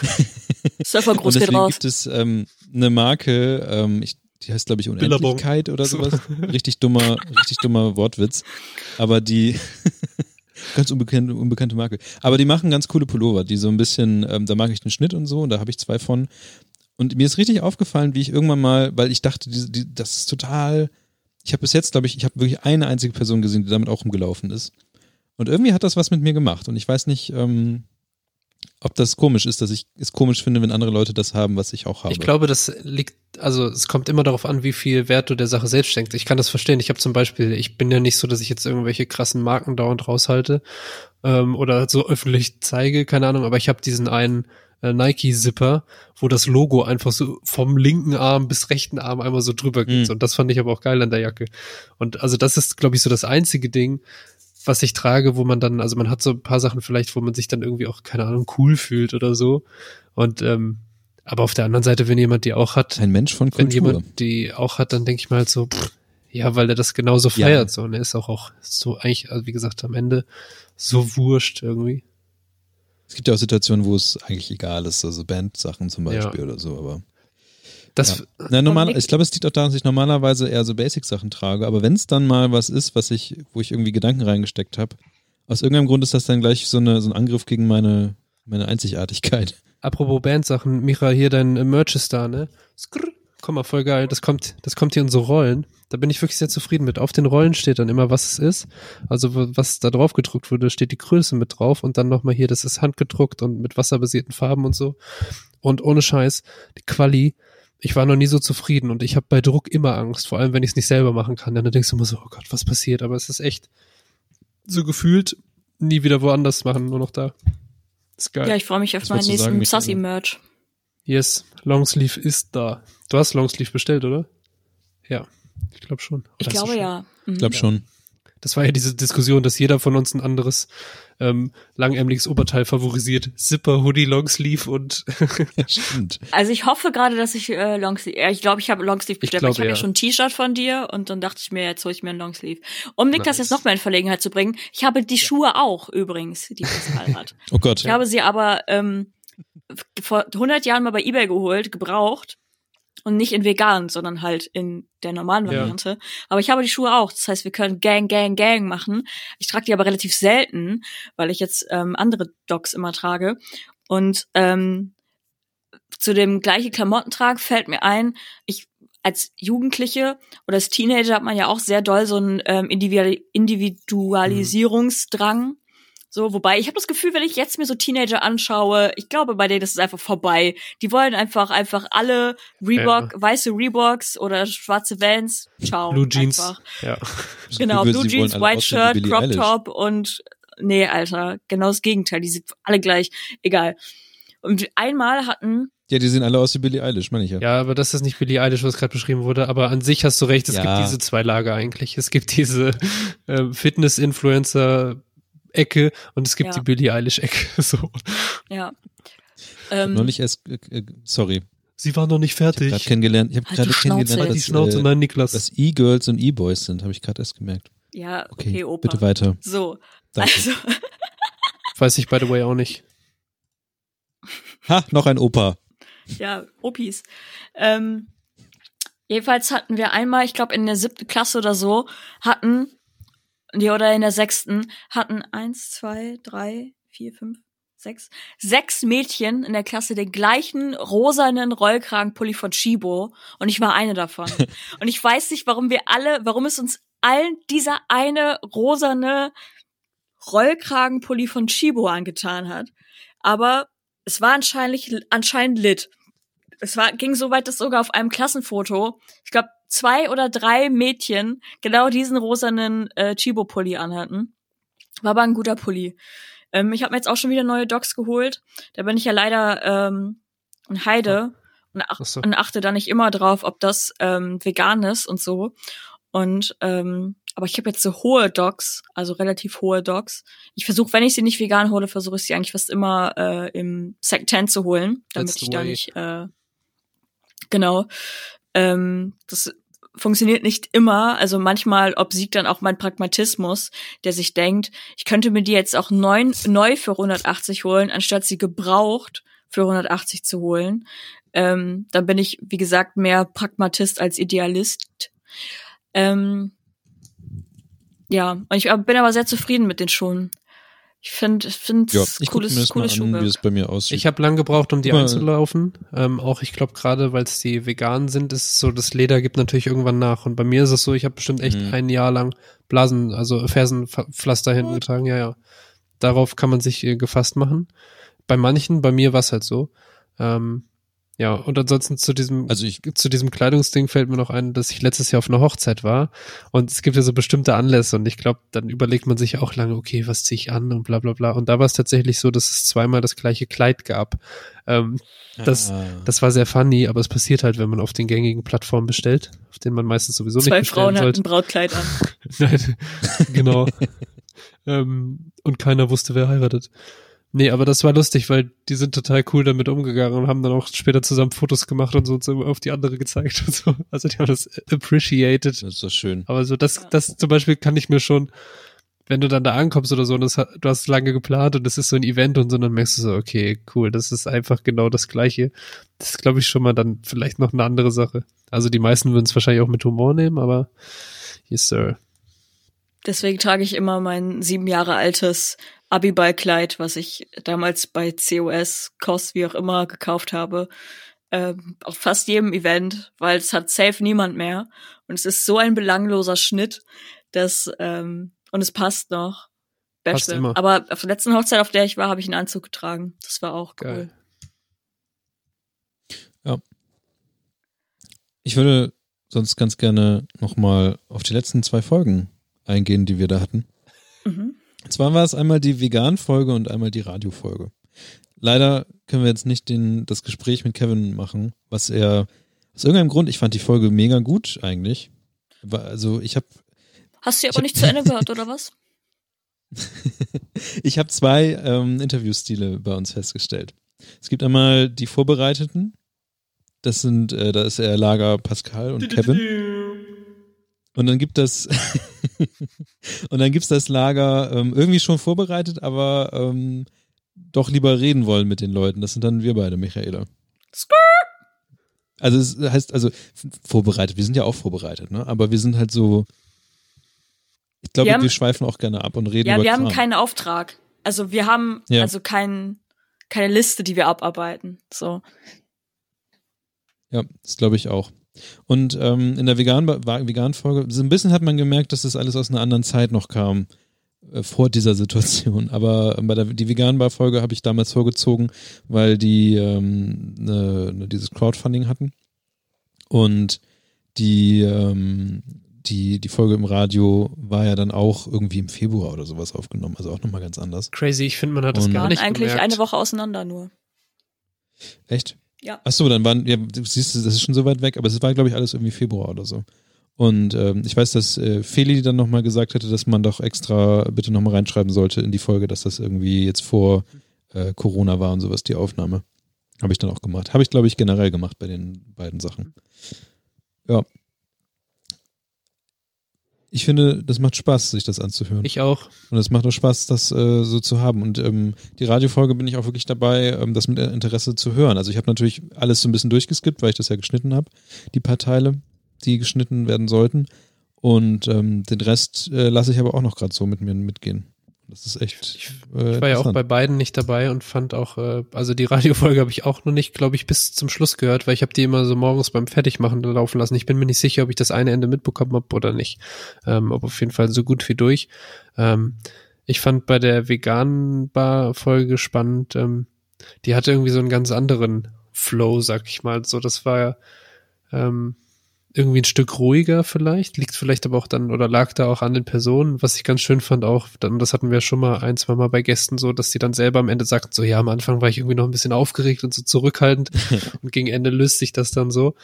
Surfer groß geht raus. gibt es ähm, eine Marke, ähm, ich, die heißt glaube ich Unendlichkeit oder sowas. richtig dummer, richtig dummer Wortwitz. Aber die ganz unbekannte, unbekannte Marke. Aber die machen ganz coole Pullover, die so ein bisschen, ähm, da mag ich den Schnitt und so, und da habe ich zwei von. Und mir ist richtig aufgefallen, wie ich irgendwann mal, weil ich dachte, die, die, das ist total. Ich habe bis jetzt, glaube ich, ich habe wirklich eine einzige Person gesehen, die damit auch rumgelaufen ist. Und irgendwie hat das was mit mir gemacht. Und ich weiß nicht, ähm, ob das komisch ist, dass ich es komisch finde, wenn andere Leute das haben, was ich auch habe. Ich glaube, das liegt, also es kommt immer darauf an, wie viel Wert du der Sache selbst schenkst. Ich kann das verstehen. Ich habe zum Beispiel, ich bin ja nicht so, dass ich jetzt irgendwelche krassen Marken dauernd raushalte ähm, oder so öffentlich zeige, keine Ahnung, aber ich habe diesen einen äh, Nike-Zipper, wo das Logo einfach so vom linken Arm bis rechten Arm einmal so drüber geht. Mhm. Und das fand ich aber auch geil an der Jacke. Und also das ist, glaube ich, so das einzige Ding, was ich trage, wo man dann, also man hat so ein paar Sachen vielleicht, wo man sich dann irgendwie auch, keine Ahnung, cool fühlt oder so. Und ähm, aber auf der anderen Seite, wenn jemand die auch hat, ein Mensch von Kultur. Wenn jemand die auch hat, dann denke ich mal halt so, pff, ja, weil er das genauso feiert. Ja. So, und er ist auch, auch so eigentlich, also wie gesagt, am Ende so wurscht irgendwie. Es gibt ja auch Situationen, wo es eigentlich egal ist, also Bandsachen zum Beispiel ja. oder so, aber das ja. Na, normal, ich glaube, es liegt auch daran, dass ich normalerweise eher so Basic-Sachen trage. Aber wenn es dann mal was ist, was ich, wo ich irgendwie Gedanken reingesteckt habe, aus irgendeinem Grund ist das dann gleich so, eine, so ein Angriff gegen meine, meine Einzigartigkeit. Apropos Bandsachen, Micha, hier dein Merch ist da, ne? Skrr, komm mal, voll geil. Das kommt, das kommt hier in so Rollen. Da bin ich wirklich sehr zufrieden mit. Auf den Rollen steht dann immer, was es ist. Also was da drauf gedruckt wurde, steht die Größe mit drauf und dann nochmal hier, das ist handgedruckt und mit wasserbasierten Farben und so. Und ohne Scheiß, die Quali ich war noch nie so zufrieden und ich habe bei Druck immer Angst, vor allem wenn ich es nicht selber machen kann. Dann denkst du immer so, oh Gott, was passiert? Aber es ist echt so gefühlt nie wieder woanders machen, nur noch da. Ist geil. Ja, ich freue mich auf meinen nächsten Sassy-Merch. Yes, Longsleeve ist da. Du hast Longsleeve bestellt, oder? Ja, ich glaube schon. Oder ich glaube ja. Mhm. Ich glaube schon. Das war ja diese Diskussion, dass jeder von uns ein anderes ähm, langärmeliges Oberteil favorisiert. Zipper, Hoodie, Longsleeve und Stimmt. Also ich hoffe gerade, dass ich äh, Longsleeve, ja, ich glaube, ich habe Longsleeve bestellt, ich, glaub, ich habe ja. ja schon ein T-Shirt von dir und dann dachte ich mir, jetzt hole ich mir ein Longsleeve. Um Nick nice. das jetzt noch mal in Verlegenheit zu bringen, ich habe die Schuhe auch übrigens, die Pascal hat. oh Gott. Ich habe sie aber ähm, vor 100 Jahren mal bei eBay geholt, gebraucht und nicht in vegan, sondern halt in der normalen Variante. Ja. Aber ich habe die Schuhe auch. Das heißt, wir können Gang, Gang, Gang machen. Ich trage die aber relativ selten, weil ich jetzt ähm, andere Docs immer trage. Und ähm, zu dem gleichen Klamottentrag fällt mir ein, ich als Jugendliche oder als Teenager hat man ja auch sehr doll so einen ähm, Individualisierungsdrang. So, wobei ich habe das Gefühl, wenn ich jetzt mir so Teenager anschaue, ich glaube, bei denen ist es einfach vorbei. Die wollen einfach einfach alle Reebok, ja. weiße Reeboks oder schwarze Vans. Ciao. Blue Jeans. Einfach. Ja. Genau, Blue Jeans, White Shirt, Crop Eilish. Top und nee, Alter, genau das Gegenteil. Die sind alle gleich. Egal. Und einmal hatten ja, die sehen alle aus wie Billie Eilish, meine ich ja. Ja, aber das ist nicht Billie Eilish, was gerade beschrieben wurde. Aber an sich hast du recht, es ja. gibt diese zwei Lager eigentlich. Es gibt diese äh, Fitness-Influencer, Ecke und es gibt ja. die Billie Eilish Ecke. So. Ja. Ähm, neulich erst, äh, äh, sorry. Sie war noch nicht fertig. Ich habe kennengelernt, ich habe halt gerade kennengelernt, dass, die Schnauze, äh, nein, Niklas. dass E-Girls und E-Boys sind, habe ich gerade erst gemerkt. Ja, okay, okay Opa. Bitte weiter. So, Danke. also. Weiß ich by the way auch nicht. Ha, noch ein Opa. ja, Opis. Ähm, jedenfalls hatten wir einmal, ich glaube in der siebten Klasse oder so, hatten, die oder in der sechsten, hatten eins, zwei, drei, vier, fünf, sechs, sechs Mädchen in der Klasse den gleichen rosanen Rollkragenpulli von Chibo und ich war eine davon. und ich weiß nicht, warum wir alle, warum es uns allen dieser eine rosane Rollkragenpulli von Chibo angetan hat. Aber es war anscheinend, anscheinend lit. Es war, ging so weit, dass sogar auf einem Klassenfoto, ich glaube, zwei oder drei Mädchen genau diesen rosanen äh, Chibo-Pulli anhatten. War aber ein guter Pulli. Ähm, ich habe mir jetzt auch schon wieder neue Docs geholt. Da bin ich ja leider ähm, ein Heide und, ach so. und achte da nicht immer drauf, ob das ähm, vegan ist und so. Und ähm, aber ich habe jetzt so hohe Docs, also relativ hohe Docs. Ich versuche, wenn ich sie nicht vegan hole, versuche ich sie eigentlich fast immer äh, im Second zu holen, damit That's ich da nicht äh, genau. Ähm, das funktioniert nicht immer. Also manchmal obsiegt dann auch mein Pragmatismus, der sich denkt, ich könnte mir die jetzt auch neun, neu für 180 holen, anstatt sie gebraucht für 180 zu holen. Ähm, dann bin ich, wie gesagt, mehr Pragmatist als Idealist. Ähm, ja, und ich bin aber sehr zufrieden mit den Schuhen. Ich finde, ich finde ja, ich cooles, mir das cooles mal an, wie es bei mir aussieht. Ich habe lang gebraucht, um die Immer. einzulaufen. Ähm, auch ich glaube gerade, weil es die vegan sind, ist es so, das Leder gibt natürlich irgendwann nach. Und bei mir ist es so, ich habe bestimmt echt mhm. ein Jahr lang Blasen, also Fersenpflaster hinten What? getragen. Ja, ja. Darauf kann man sich äh, gefasst machen. Bei manchen, bei mir war es halt so. Ähm, ja, und ansonsten zu diesem, also ich, zu diesem Kleidungsding fällt mir noch ein, dass ich letztes Jahr auf einer Hochzeit war und es gibt ja so bestimmte Anlässe und ich glaube, dann überlegt man sich auch lange, okay, was ziehe ich an und bla bla bla. Und da war es tatsächlich so, dass es zweimal das gleiche Kleid gab. Ähm, das, ah. das war sehr funny, aber es passiert halt, wenn man auf den gängigen Plattformen bestellt, auf denen man meistens sowieso Zwei nicht bestellen Frauen hatten ein Brautkleid an. Nein, genau. ähm, und keiner wusste, wer heiratet. Nee, aber das war lustig, weil die sind total cool damit umgegangen und haben dann auch später zusammen Fotos gemacht und so und so auf die andere gezeigt und so. Also die haben das appreciated. Das ist doch schön. Aber so das, das zum Beispiel kann ich mir schon, wenn du dann da ankommst oder so und das, du hast lange geplant und das ist so ein Event und so, dann merkst du so, okay, cool, das ist einfach genau das Gleiche. Das ist, glaube ich, schon mal dann vielleicht noch eine andere Sache. Also die meisten würden es wahrscheinlich auch mit Humor nehmen, aber yes, sir. Deswegen trage ich immer mein sieben Jahre altes Abiballkleid, was ich damals bei COS, COS, wie auch immer, gekauft habe. Ähm, auf fast jedem Event, weil es hat safe niemand mehr. Und es ist so ein belangloser Schnitt, dass, ähm, und es passt noch. Passt immer. Aber auf der letzten Hochzeit, auf der ich war, habe ich einen Anzug getragen. Das war auch cool. Geil. Ja. Ich würde sonst ganz gerne nochmal auf die letzten zwei Folgen eingehen, die wir da hatten. Mhm. Zwar war es einmal die Vegan-Folge und einmal die Radio-Folge. Leider können wir jetzt nicht den, das Gespräch mit Kevin machen, was er aus irgendeinem Grund, ich fand die Folge mega gut eigentlich. Also ich habe. Hast du sie aber nicht zu Ende gehört, oder was? ich habe zwei ähm, Interviewstile bei uns festgestellt. Es gibt einmal die Vorbereiteten. Das sind, äh, da ist er Lager Pascal und Kevin. Und dann gibt das und dann gibt's das Lager ähm, irgendwie schon vorbereitet, aber ähm, doch lieber reden wollen mit den Leuten. Das sind dann wir beide, Michaela. Also es heißt also vorbereitet. Wir sind ja auch vorbereitet, ne? Aber wir sind halt so. Ich glaube, wir, haben, wir schweifen auch gerne ab und reden ja, über wir haben keinen Auftrag. Also wir haben ja. also kein, keine Liste, die wir abarbeiten. So. Ja, das glaube ich auch. Und ähm, in der Vegan-Folge, Vegan so ein bisschen hat man gemerkt, dass das alles aus einer anderen Zeit noch kam, äh, vor dieser Situation. Aber bei der die Vegan-Bar-Folge habe ich damals vorgezogen, weil die ähm, ne, ne, dieses Crowdfunding hatten. Und die, ähm, die, die Folge im Radio war ja dann auch irgendwie im Februar oder sowas aufgenommen, also auch nochmal ganz anders. Crazy, ich finde, man hat das gar nicht eigentlich gemerkt. eine Woche auseinander nur. Echt? Ja. Ach so, dann waren, ja, du siehst, das ist schon so weit weg, aber es war, glaube ich, alles irgendwie Februar oder so. Und ähm, ich weiß, dass äh, Feli dann nochmal gesagt hätte, dass man doch extra bitte nochmal reinschreiben sollte in die Folge, dass das irgendwie jetzt vor äh, Corona war und sowas, die Aufnahme. Habe ich dann auch gemacht. Habe ich, glaube ich, generell gemacht bei den beiden Sachen. Ja. Ich finde, das macht Spaß, sich das anzuhören. Ich auch. Und es macht auch Spaß, das äh, so zu haben. Und ähm, die Radiofolge bin ich auch wirklich dabei, ähm, das mit Interesse zu hören. Also ich habe natürlich alles so ein bisschen durchgeskippt, weil ich das ja geschnitten habe, die paar Teile, die geschnitten werden sollten. Und ähm, den Rest äh, lasse ich aber auch noch gerade so mit mir mitgehen. Das ist echt. Ich, äh, ich war ja auch bei beiden nicht dabei und fand auch, äh, also die Radiofolge habe ich auch noch nicht, glaube ich, bis zum Schluss gehört, weil ich habe die immer so morgens beim Fertigmachen laufen lassen. Ich bin mir nicht sicher, ob ich das eine Ende mitbekommen habe oder nicht. Ähm, aber auf jeden Fall so gut wie durch. Ähm, ich fand bei der veganen Bar-Folge spannend, ähm, die hatte irgendwie so einen ganz anderen Flow, sag ich mal. So, das war ähm, irgendwie ein Stück ruhiger vielleicht, liegt vielleicht aber auch dann oder lag da auch an den Personen, was ich ganz schön fand auch, dann, das hatten wir schon mal ein, zwei Mal bei Gästen so, dass die dann selber am Ende sagten, so ja, am Anfang war ich irgendwie noch ein bisschen aufgeregt und so zurückhaltend und gegen Ende löst sich das dann so.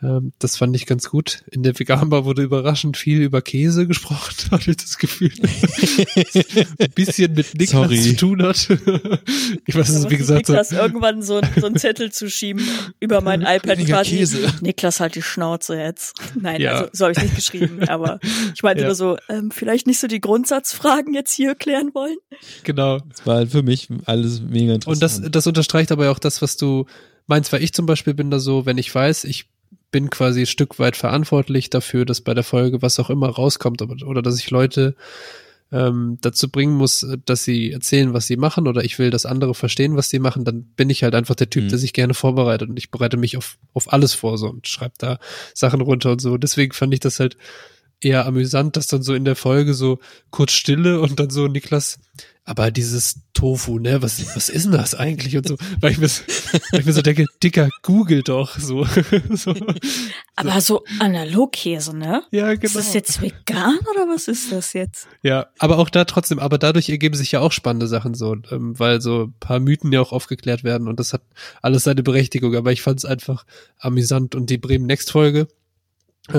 Ähm, das fand ich ganz gut. In der Veganbar wurde überraschend viel über Käse gesprochen, hatte ich das Gefühl. ein bisschen mit Niklas Sorry. zu tun hat. ich weiß es, wie gesagt. Niklas so. irgendwann so, so einen Zettel zu schieben über mein iPad quasi. Käse. Niklas halt die Schnauze jetzt. Nein, ja. also, so habe ich nicht geschrieben, aber ich meinte ja. nur so, ähm, vielleicht nicht so die Grundsatzfragen jetzt hier klären wollen. Genau. Das war halt für mich alles mega interessant. Und das, das unterstreicht aber auch das, was du meinst, weil ich zum Beispiel bin da so, wenn ich weiß, ich bin quasi ein Stück weit verantwortlich dafür, dass bei der Folge was auch immer rauskommt oder dass ich Leute ähm, dazu bringen muss, dass sie erzählen, was sie machen oder ich will, dass andere verstehen, was sie machen, dann bin ich halt einfach der Typ, mhm. der sich gerne vorbereitet und ich bereite mich auf, auf alles vor so und schreibe da Sachen runter und so. Deswegen fand ich das halt eher amüsant, dass dann so in der Folge so kurz Stille und dann so Niklas, aber dieses Tofu, ne, was, was ist denn das eigentlich und so, weil ich mir, weil ich mir so denke, Dicker, google doch, so. so. Aber so Analogkäse, ne? Ja, genau. Ist das jetzt vegan oder was ist das jetzt? Ja, aber auch da trotzdem, aber dadurch ergeben sich ja auch spannende Sachen so, ähm, weil so ein paar Mythen ja auch aufgeklärt werden und das hat alles seine Berechtigung, aber ich fand es einfach amüsant und die Bremen Next Folge,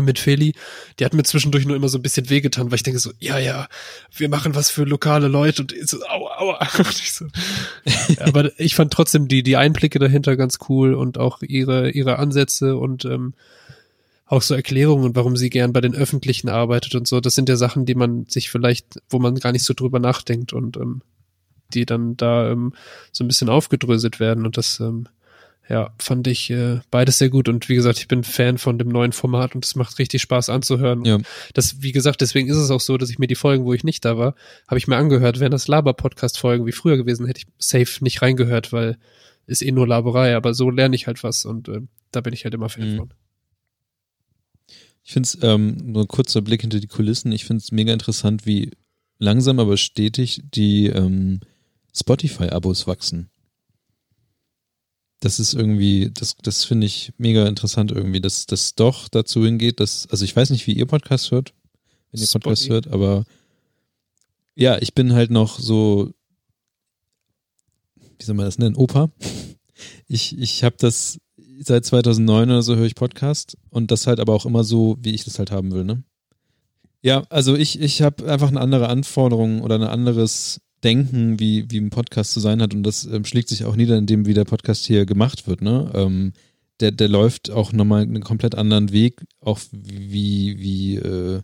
mit Feli, die hat mir zwischendurch nur immer so ein bisschen wehgetan, weil ich denke so, ja, ja, wir machen was für lokale Leute und so, aua, aua. Ich so, ja, aber ich fand trotzdem die, die Einblicke dahinter ganz cool und auch ihre, ihre Ansätze und ähm, auch so Erklärungen, warum sie gern bei den Öffentlichen arbeitet und so. Das sind ja Sachen, die man sich vielleicht, wo man gar nicht so drüber nachdenkt und ähm, die dann da ähm, so ein bisschen aufgedröselt werden und das ähm, ja, fand ich äh, beides sehr gut. Und wie gesagt, ich bin Fan von dem neuen Format und es macht richtig Spaß anzuhören. Ja. Das, wie gesagt, deswegen ist es auch so, dass ich mir die Folgen, wo ich nicht da war, habe ich mir angehört. Wären das Laber-Podcast-Folgen wie früher gewesen, hätte ich safe nicht reingehört, weil ist eh nur Laberei, aber so lerne ich halt was und äh, da bin ich halt immer Fan mhm. von. Ich finde es, ähm, nur ein kurzer Blick hinter die Kulissen, ich finde es mega interessant, wie langsam aber stetig die ähm, Spotify-Abos wachsen das ist irgendwie, das, das finde ich mega interessant irgendwie, dass das doch dazu hingeht, dass, also ich weiß nicht, wie ihr Podcast hört, wenn ihr Podcast Spotty. hört, aber ja, ich bin halt noch so, wie soll man das nennen, Opa. Ich, ich habe das seit 2009 oder so höre ich Podcast und das halt aber auch immer so, wie ich das halt haben will, ne? Ja, also ich, ich habe einfach eine andere Anforderung oder ein anderes denken, wie, wie ein Podcast zu sein hat. Und das ähm, schlägt sich auch nieder in dem, wie der Podcast hier gemacht wird. Ne? Ähm, der, der läuft auch nochmal einen komplett anderen Weg, auch wie, wie äh,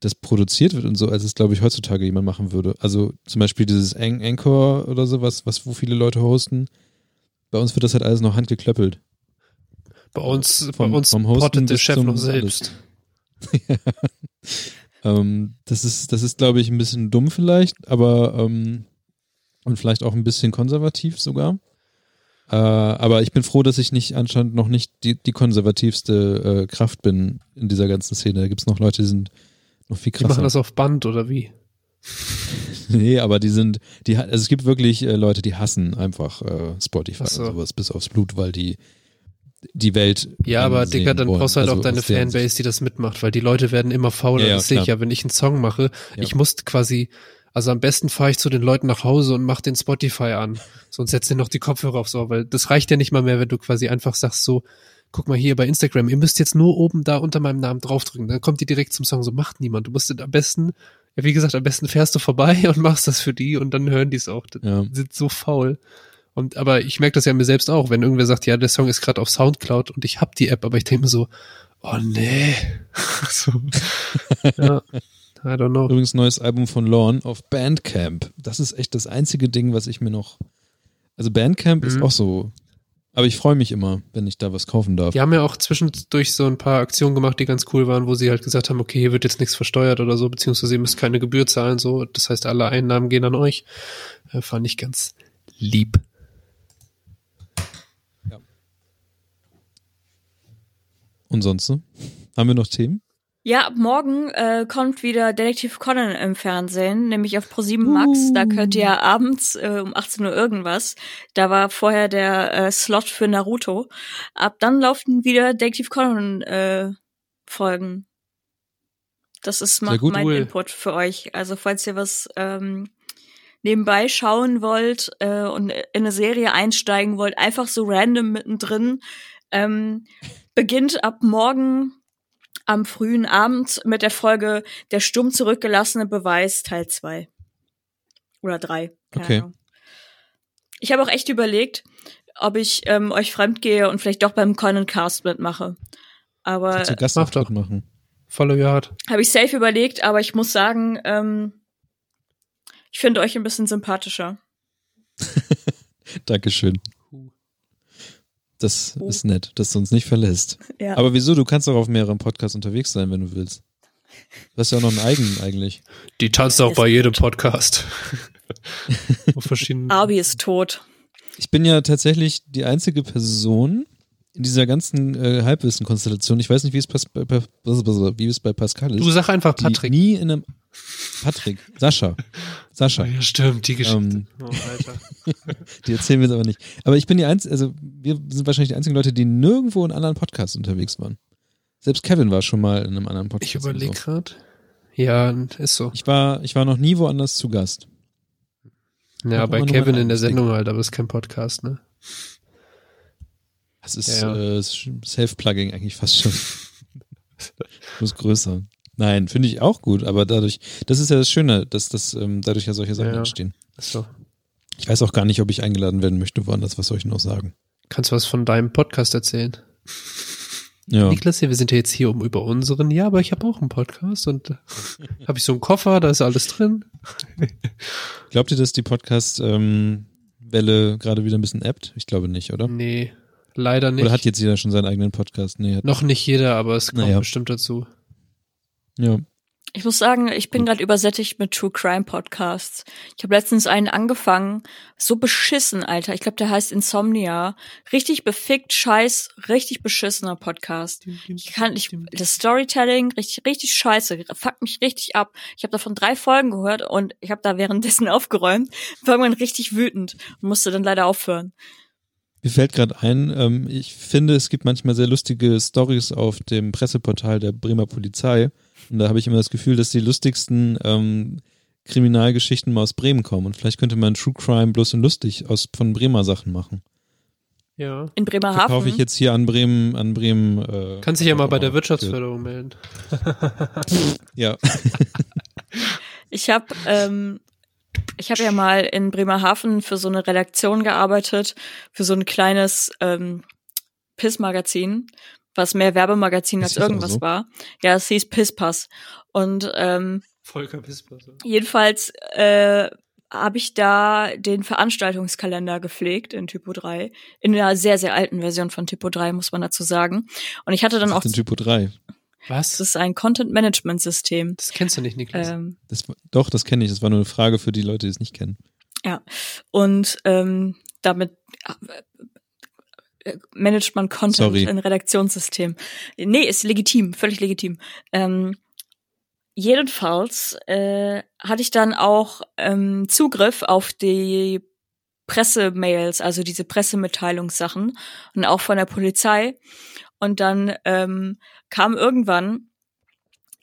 das produziert wird und so, als es, glaube ich, heutzutage jemand machen würde. Also zum Beispiel dieses An Anchor oder sowas, was, wo viele Leute hosten. Bei uns wird das halt alles noch handgeklöppelt. Bei uns, vom, bei uns vom Hosten der Chef noch selbst. ja. Ähm, das ist, das ist, glaube ich, ein bisschen dumm vielleicht, aber ähm, und vielleicht auch ein bisschen konservativ sogar. Äh, aber ich bin froh, dass ich nicht anscheinend noch nicht die, die konservativste äh, Kraft bin in dieser ganzen Szene. Da gibt es noch Leute, die sind noch viel krasser. Die machen das auf Band oder wie? nee, aber die sind, die, also es gibt wirklich äh, Leute, die hassen einfach äh, Spotify so. und sowas bis aufs Blut, weil die die Welt. Ja, aber Digga, dann wollen. brauchst du halt also auch deine Fanbase, die das mitmacht, weil die Leute werden immer fauler, ja, ja, das sehe ich ja, wenn ich einen Song mache. Ja. Ich muss quasi, also am besten fahre ich zu den Leuten nach Hause und mach den Spotify an. So und setze noch die Kopfhörer auf so, weil das reicht ja nicht mal mehr, wenn du quasi einfach sagst so, guck mal hier bei Instagram, ihr müsst jetzt nur oben da unter meinem Namen draufdrücken, dann kommt die direkt zum Song, so macht niemand. Du musst am besten, ja wie gesagt, am besten fährst du vorbei und machst das für die und dann hören die es auch. Die sind so faul. Und aber ich merke das ja mir selbst auch, wenn irgendwer sagt, ja, der Song ist gerade auf Soundcloud und ich hab die App, aber ich denke mir so, oh nee. so, ja, I don't know. Übrigens neues Album von Lorne auf Bandcamp. Das ist echt das einzige Ding, was ich mir noch. Also Bandcamp mhm. ist auch so. Aber ich freue mich immer, wenn ich da was kaufen darf. Die haben ja auch zwischendurch so ein paar Aktionen gemacht, die ganz cool waren, wo sie halt gesagt haben, okay, hier wird jetzt nichts versteuert oder so, beziehungsweise ihr müsst keine Gebühr zahlen, so. Das heißt, alle Einnahmen gehen an euch. Äh, fand ich ganz lieb. Und sonst? So? Haben wir noch Themen? Ja, ab morgen äh, kommt wieder Detektiv Conan im Fernsehen, nämlich auf Pro7 Max. Uh. Da könnt ihr abends äh, um 18 Uhr irgendwas. Da war vorher der äh, Slot für Naruto. Ab dann laufen wieder Detektiv Conan äh, Folgen. Das ist mein cool. Input für euch. Also falls ihr was ähm, nebenbei schauen wollt äh, und in eine Serie einsteigen wollt, einfach so random mittendrin, ähm, beginnt ab morgen am frühen Abend mit der Folge Der stumm zurückgelassene Beweis Teil 2. Oder 3. Okay. Ahnung. Ich habe auch echt überlegt, ob ich ähm, euch fremdgehe und vielleicht doch beim Conan Cast mitmache. Aber du Gastauftritt machen. Follow your heart. Habe ich safe überlegt, aber ich muss sagen, ähm, ich finde euch ein bisschen sympathischer. Dankeschön. Das oh. ist nett, dass du uns nicht verlässt. Ja. Aber wieso? Du kannst doch auf mehreren Podcasts unterwegs sein, wenn du willst. Du hast ja auch noch einen eigenen eigentlich. Die tanzt auch ist bei jedem Podcast. auf verschiedenen Arby ist tot. Ich bin ja tatsächlich die einzige Person in dieser ganzen äh, Halbwissen-Konstellation. Ich weiß nicht, wie es, bei, bei, wie es bei Pascal ist. Du sag einfach Patrick. Nie in einem Patrick, Sascha. Sascha. Ja, stimmt, die Geschichte. Ähm, oh, Alter. die erzählen wir jetzt aber nicht. Aber ich bin die einzige, also wir sind wahrscheinlich die einzigen Leute, die nirgendwo in anderen Podcasts unterwegs waren. Selbst Kevin war schon mal in einem anderen Podcast. Ich überlege so. gerade. Ja, ist so. Ich war, ich war noch nie woanders zu Gast. Ja, bei Kevin in der Sendung halt, aber es ist kein Podcast, ne? Das ist ja, ja. äh, Self-Plugging eigentlich fast schon. Muss größer. Nein, finde ich auch gut, aber dadurch, das ist ja das Schöne, dass das ähm, dadurch ja solche Sachen ja, entstehen. So. Ich weiß auch gar nicht, ob ich eingeladen werden möchte woanders. Was soll ich noch sagen? Kannst du was von deinem Podcast erzählen? Ja. Niklas, wir sind ja jetzt hier um über unseren. Ja, aber ich habe auch einen Podcast und äh, habe ich so einen Koffer, da ist alles drin. Glaubt ihr, dass die Podcast-Welle ähm, gerade wieder ein bisschen appt? Ich glaube nicht, oder? Nee, leider nicht. Oder hat jetzt jeder schon seinen eigenen Podcast? Nee, Noch nicht jeder, aber es kommt naja. bestimmt dazu. Ja. Ich muss sagen, ich bin gerade übersättigt mit True Crime Podcasts. Ich habe letztens einen angefangen, so beschissen, Alter. Ich glaube, der heißt Insomnia. Richtig befickt, scheiß, richtig beschissener Podcast. Ich kann nicht das Storytelling richtig richtig scheiße, fuckt mich richtig ab. Ich habe davon drei Folgen gehört und ich habe da währenddessen aufgeräumt, war irgendwann richtig wütend und musste dann leider aufhören. Mir fällt gerade ein, ähm, ich finde, es gibt manchmal sehr lustige Stories auf dem Presseportal der Bremer Polizei und da habe ich immer das Gefühl, dass die lustigsten ähm, Kriminalgeschichten mal aus Bremen kommen. Und vielleicht könnte man True Crime bloß und lustig aus von Bremer Sachen machen. Ja. In Bremerhaven. Kaufe ich jetzt hier an Bremen, an Bremen. Äh, Kannst dich ja mal bei der Wirtschaftsförderung melden. ja. ich habe ähm, ich habe ja mal in Bremerhaven für so eine Redaktion gearbeitet, für so ein kleines ähm, Piss-Magazin was mehr Werbemagazin als irgendwas so? war. Ja, es hieß Pisspass. Und ähm, Volker Pisspass. Ja. Jedenfalls äh, habe ich da den Veranstaltungskalender gepflegt in Typo 3. In einer sehr, sehr alten Version von Typo 3, muss man dazu sagen. Und ich hatte dann was auch. Ist Typo 3? Was? Das ist ein Content-Management-System. Das kennst du nicht, Niklas. Ähm, das, doch, das kenne ich. Das war nur eine Frage für die Leute, die es nicht kennen. Ja. Und ähm, damit managt man Content Sorry. in Redaktionssystem. Nee, ist legitim, völlig legitim. Ähm, jedenfalls äh, hatte ich dann auch ähm, Zugriff auf die Pressemails, also diese Pressemitteilungssachen und auch von der Polizei. Und dann ähm, kam irgendwann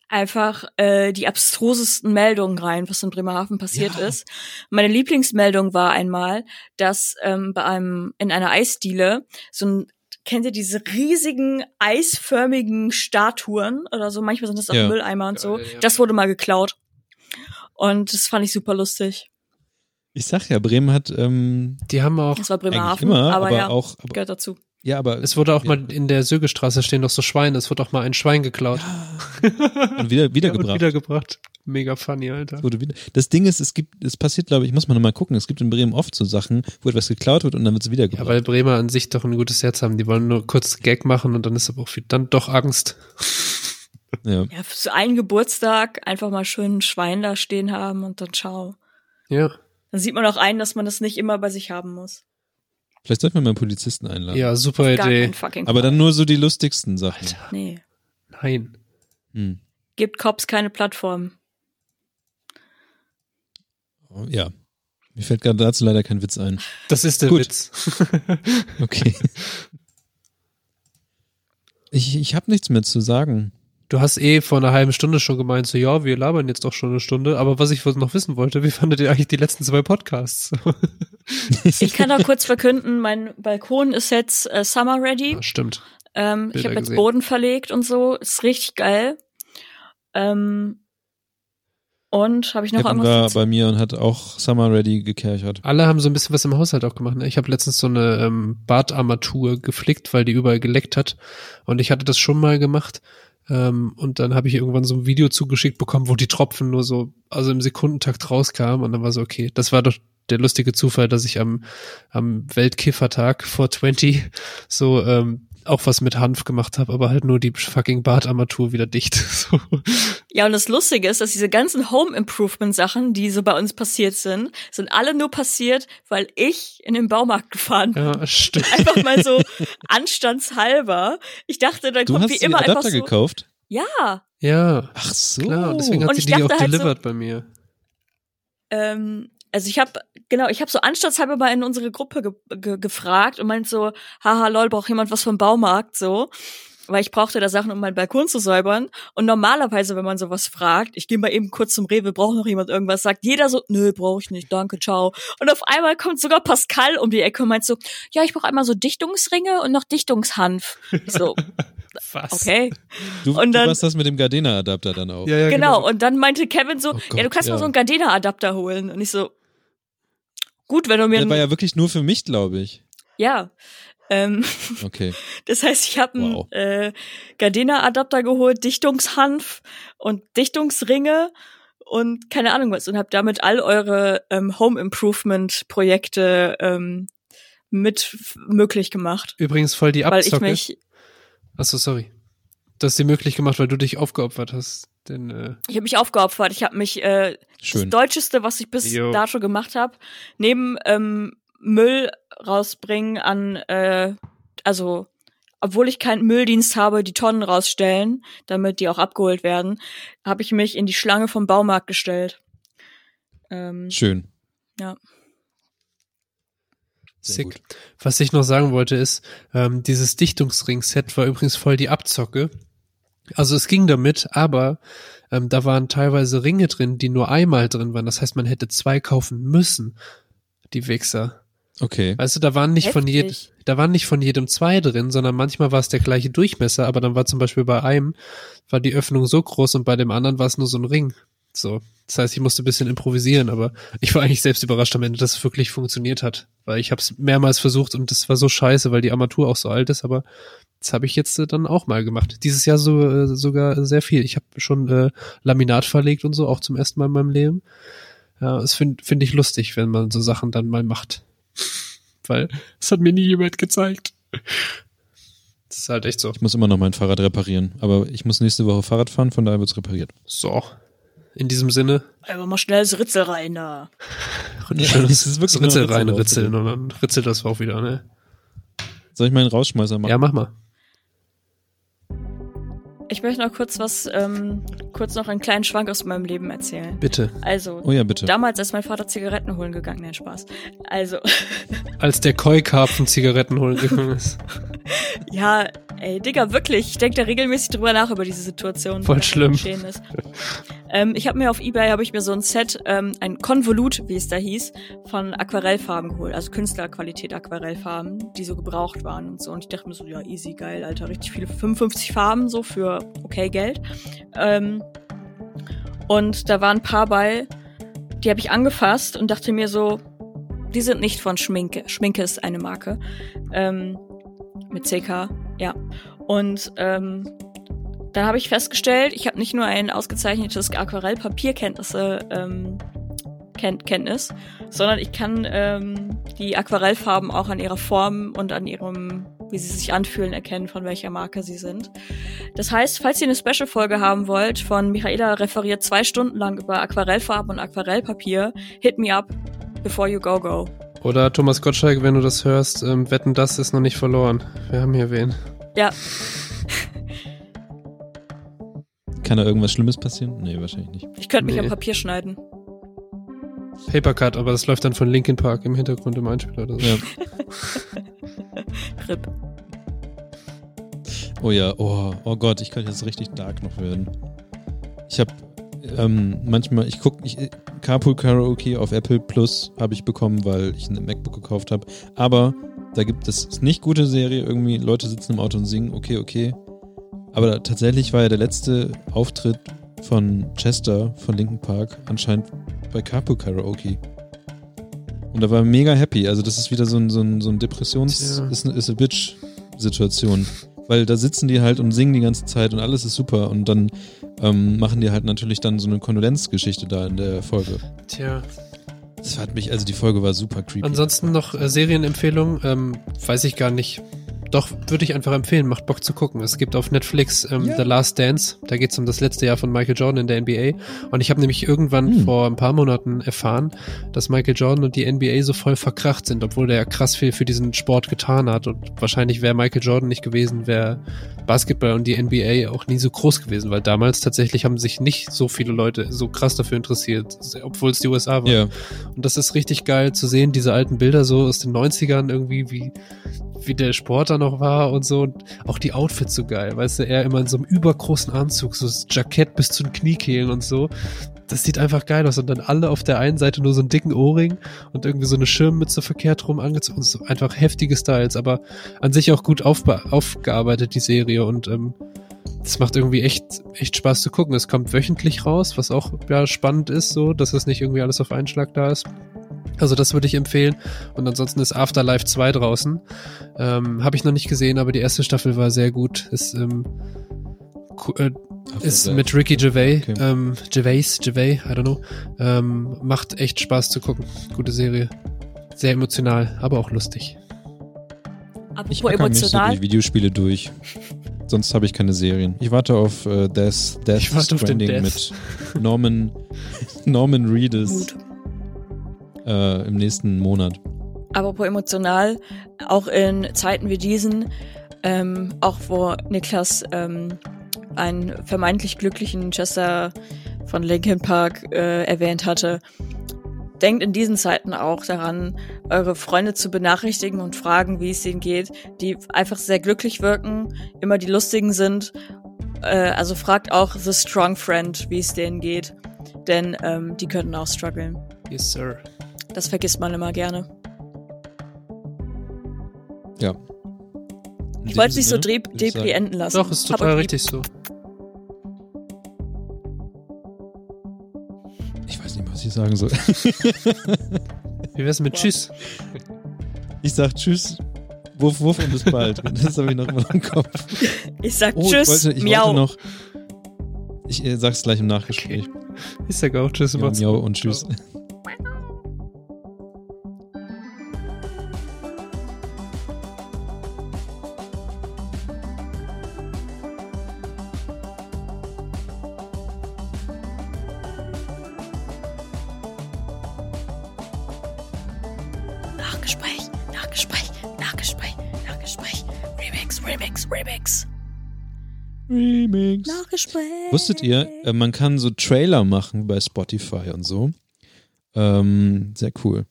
einfach äh, die abstrusesten Meldungen rein, was in Bremerhaven passiert ja. ist. Meine Lieblingsmeldung war einmal, dass ähm, bei einem in einer Eisdiele so ein kennt ihr diese riesigen eisförmigen Statuen oder so? Manchmal sind das auch ja. Mülleimer und so. Ja, das wurde mal geklaut. Und das fand ich super lustig. Ich sag ja, Bremen hat. Ähm, die haben auch. Das war Bremerhaven, immer, aber, aber ja, auch aber, gehört dazu. Ja, aber. Es wurde auch ja. mal in der Sögestraße stehen doch so Schweine, es wurde auch mal ein Schwein geklaut. Ja. Und wieder, wiedergebracht. Ja, und wiedergebracht. Mega funny, Alter. Das Ding ist, es gibt, es passiert, glaube ich, muss man nochmal gucken, es gibt in Bremen oft so Sachen, wo etwas geklaut wird und dann wird es wiedergebracht. Ja, weil Bremer an sich doch ein gutes Herz haben. Die wollen nur kurz Gag machen und dann ist aber auch viel, dann doch Angst. Ja. ja, für so einen Geburtstag einfach mal schön ein Schwein da stehen haben und dann ciao. Ja. Dann sieht man auch ein, dass man das nicht immer bei sich haben muss. Vielleicht sollten wir mal einen Polizisten einladen. Ja, super Idee. Aber dann nur so die lustigsten Sachen. Alter. Nee. Nein. Hm. Gibt Cops keine Plattform. Oh, ja. Mir fällt gerade dazu leider kein Witz ein. Das ist der Gut. Witz. okay. Ich, ich habe nichts mehr zu sagen. Du hast eh vor einer halben Stunde schon gemeint, so ja, wir labern jetzt doch schon eine Stunde, aber was ich noch wissen wollte, wie fandet ihr eigentlich die letzten zwei Podcasts? ich kann da kurz verkünden, mein Balkon ist jetzt äh, summer ready. Ja, stimmt. Ähm, ich habe jetzt Boden verlegt und so, ist richtig geil. Ähm, und habe ich noch irgendwas? war bei mir und hat auch Summer Ready gekerchert. Alle haben so ein bisschen was im Haushalt auch gemacht. Ne? Ich habe letztens so eine ähm, Badarmatur geflickt, weil die überall geleckt hat. Und ich hatte das schon mal gemacht. Ähm, und dann habe ich irgendwann so ein Video zugeschickt bekommen, wo die Tropfen nur so, also im Sekundentakt rauskamen. Und dann war so, okay, das war doch der lustige Zufall, dass ich am, am Weltkiffertag 420 so ähm, auch was mit Hanf gemacht habe, aber halt nur die fucking Bartarmatur wieder dicht. So. Ja, und das Lustige ist, dass diese ganzen Home Improvement Sachen, die so bei uns passiert sind, sind alle nur passiert, weil ich in den Baumarkt gefahren bin. Ja, stimmt. Einfach mal so anstandshalber. Ich dachte, da kommt wie immer Adapter einfach so. gekauft? Ja. Ja. Ach so. Klar, deswegen hat und sie die auch halt delivered so, bei mir. Ähm, also ich habe genau, ich habe so anstandshalber mal in unsere Gruppe ge ge gefragt und meint so, haha, lol, braucht jemand was vom Baumarkt so, weil ich brauchte da Sachen, um meinen Balkon zu säubern. Und normalerweise, wenn man sowas fragt, ich gehe mal eben kurz zum Rewe, braucht noch jemand irgendwas, sagt jeder so, nö, brauche ich nicht, danke, ciao. Und auf einmal kommt sogar Pascal um die Ecke und meint so, ja, ich brauche einmal so Dichtungsringe und noch Dichtungshanf. So. Was? Okay. Du, und dann, du warst das mit dem Gardena-Adapter dann auch. Ja, ja, genau. genau. Und dann meinte Kevin so, oh Gott, ja, du kannst ja. mal so einen Gardena-Adapter holen. Und ich so, Gut, wenn du mir. Der war ja wirklich nur für mich, glaube ich. Ja. Ähm, okay. Das heißt, ich habe wow. einen äh, Gardena-Adapter geholt, Dichtungshanf und Dichtungsringe und keine Ahnung was und habe damit all eure ähm, Home Improvement Projekte ähm, mit möglich gemacht. Übrigens voll die Abzocke. Weil ich mich Achso, sorry. Du hast sie möglich gemacht, weil du dich aufgeopfert hast. Denn, äh ich habe mich aufgeopfert. Ich habe mich äh, Schön. das Deutscheste, was ich bis jo. dato gemacht habe, neben ähm, Müll rausbringen an, äh, also obwohl ich keinen Mülldienst habe, die Tonnen rausstellen, damit die auch abgeholt werden, habe ich mich in die Schlange vom Baumarkt gestellt. Ähm, Schön. Ja. Sick. Was ich noch sagen wollte ist, ähm, dieses Dichtungsring-Set war übrigens voll die Abzocke. Also es ging damit, aber ähm, da waren teilweise Ringe drin, die nur einmal drin waren. Das heißt, man hätte zwei kaufen müssen. Die Wichser. Okay. Weißt du, da waren nicht Heftig. von jedem, da waren nicht von jedem zwei drin, sondern manchmal war es der gleiche Durchmesser, aber dann war zum Beispiel bei einem war die Öffnung so groß und bei dem anderen war es nur so ein Ring. So. Das heißt, ich musste ein bisschen improvisieren, aber ich war eigentlich selbst überrascht am Ende, dass es wirklich funktioniert hat. Weil ich habe es mehrmals versucht und das war so scheiße, weil die Armatur auch so alt ist, aber das habe ich jetzt äh, dann auch mal gemacht. Dieses Jahr so äh, sogar sehr viel. Ich habe schon äh, Laminat verlegt und so, auch zum ersten Mal in meinem Leben. Ja, das finde find ich lustig, wenn man so Sachen dann mal macht. Weil das hat mir nie jemand gezeigt. Das ist halt echt so. Ich muss immer noch mein Fahrrad reparieren, aber ich muss nächste Woche Fahrrad fahren, von daher wird's repariert. So. In diesem Sinne. Einfach mal schnell das Ritzel rein da. Ja, das ist wirklich Ritzel rein, ritzeln und dann ritzelt das auch wieder, ne? Soll ich meinen Rausschmeißer machen? Ja, mach mal. Ich möchte noch kurz was, ähm, kurz noch einen kleinen Schwank aus meinem Leben erzählen. Bitte. Also, oh ja, bitte. damals, als mein Vater Zigaretten holen gegangen, nein, Spaß. Also. als der Koi-Karpfen Zigaretten holen gegangen ist. Ja, ey, Digga, wirklich. Ich denke da regelmäßig drüber nach über diese Situation. Voll schlimm. Ist. ähm, ich habe mir auf Ebay, habe ich mir so ein Set, ähm, ein Konvolut, wie es da hieß, von Aquarellfarben geholt. Also Künstlerqualität Aquarellfarben, die so gebraucht waren und so. Und ich dachte mir so, ja, easy, geil, Alter. Richtig viele, 55 Farben so für okay Geld. Ähm, und da waren ein paar bei, die habe ich angefasst und dachte mir so, die sind nicht von Schminke. Schminke ist eine Marke. Ähm, Mit CK, ja. Und ähm, dann habe ich festgestellt, ich habe nicht nur ein ausgezeichnetes Aquarellpapierkenntnisse ähm, Ken Kenntnis, sondern ich kann ähm, die Aquarellfarben auch an ihrer Form und an ihrem, wie sie sich anfühlen, erkennen, von welcher Marke sie sind. Das heißt, falls ihr eine Special-Folge haben wollt, von Michaela referiert zwei Stunden lang über Aquarellfarben und Aquarellpapier, hit me up before you go go. Oder Thomas Gottschalk, wenn du das hörst, ähm, wetten, das ist noch nicht verloren. Wir haben hier wen. Ja. Kann da irgendwas Schlimmes passieren? Nee, wahrscheinlich nicht. Ich könnte mich nee. am Papier schneiden. Papercut, aber das läuft dann von Linkin Park im Hintergrund im Einspieler oder so. Ja. RIP. Oh ja, oh, oh Gott, ich könnte jetzt richtig dark noch werden. Ich habe ähm, manchmal, ich gucke, ich, Carpool Karaoke auf Apple Plus habe ich bekommen, weil ich ein MacBook gekauft habe. Aber da gibt es nicht gute Serie, irgendwie Leute sitzen im Auto und singen, okay, okay. Aber tatsächlich war ja der letzte Auftritt von Chester von Linkin Park anscheinend bei Carpool Karaoke. Und da war mega happy. Also das ist wieder so ein, so ein, so ein Depressions- ja. ist, ist a Bitch-Situation. Weil da sitzen die halt und singen die ganze Zeit und alles ist super. Und dann ähm, machen die halt natürlich dann so eine Kondolenzgeschichte da in der Folge. Tja. Das hat mich, also die Folge war super creepy. Ansonsten noch äh, Serienempfehlung, ähm, weiß ich gar nicht. Doch, würde ich einfach empfehlen, macht Bock zu gucken. Es gibt auf Netflix ähm, ja. The Last Dance, da geht es um das letzte Jahr von Michael Jordan in der NBA. Und ich habe nämlich irgendwann hm. vor ein paar Monaten erfahren, dass Michael Jordan und die NBA so voll verkracht sind, obwohl der ja krass viel für diesen Sport getan hat. Und wahrscheinlich wäre Michael Jordan nicht gewesen, wäre Basketball und die NBA auch nie so groß gewesen, weil damals tatsächlich haben sich nicht so viele Leute so krass dafür interessiert, obwohl es die USA war. Ja. Und das ist richtig geil zu sehen, diese alten Bilder so aus den 90ern irgendwie, wie wie der Sport da noch war und so. Und auch die Outfits so geil, weißt du, er immer in so einem übergroßen Anzug, so das Jackett bis zu den Kniekehlen und so. Das sieht einfach geil aus. Und dann alle auf der einen Seite nur so einen dicken Ohrring und irgendwie so eine Schirmmütze verkehrt rum angezogen. So einfach heftige Styles, aber an sich auch gut aufgearbeitet, die Serie. Und ähm, das macht irgendwie echt, echt Spaß zu gucken. Es kommt wöchentlich raus, was auch ja, spannend ist, so, dass es nicht irgendwie alles auf einen Schlag da ist. Also das würde ich empfehlen. Und ansonsten ist Afterlife 2 draußen. Ähm, Habe ich noch nicht gesehen, aber die erste Staffel war sehr gut. Ist, ähm, äh, ist mit Ricky Gervais, okay. ähm, Gervais, Gervais, I don't know. Ähm, macht echt Spaß zu gucken. Gute Serie. Sehr emotional, aber auch lustig. Apropos ich emotional. Nicht so die Videospiele durch. Sonst habe ich keine Serien. Ich warte auf äh, Death, Death ich warte Stranding auf mit Norman, Norman Reedus äh, im nächsten Monat. Apropos emotional, auch in Zeiten wie diesen, ähm, auch wo Niklas ähm, einen vermeintlich glücklichen Chester von Linkin Park äh, erwähnt hatte, denkt in diesen Zeiten auch daran, eure Freunde zu benachrichtigen und fragen, wie es ihnen geht, die einfach sehr glücklich wirken, immer die lustigen sind. Äh, also fragt auch The Strong Friend, wie es denen geht, denn ähm, die könnten auch strugglen. Yes, sir. Das vergisst man immer gerne. Ja. ich wollte es nicht so Depri enden lassen. Doch, ist total richtig so. Ich weiß nicht, was ich sagen soll. Wie wär's mit Tschüss? Ich sag Tschüss. Wuff, wuff und bis bald. Das habe ich noch immer im Kopf. Ich sag oh, Tschüss, ich wollte, ich Miau. Wollte noch, ich äh, sag's gleich im Nachgespräch. Okay. Ich sag auch Tschüss. Ja, Miau und Tschüss. Nachgespräch. Wusstet ihr, äh, man kann so Trailer machen bei Spotify und so. Ähm, sehr cool.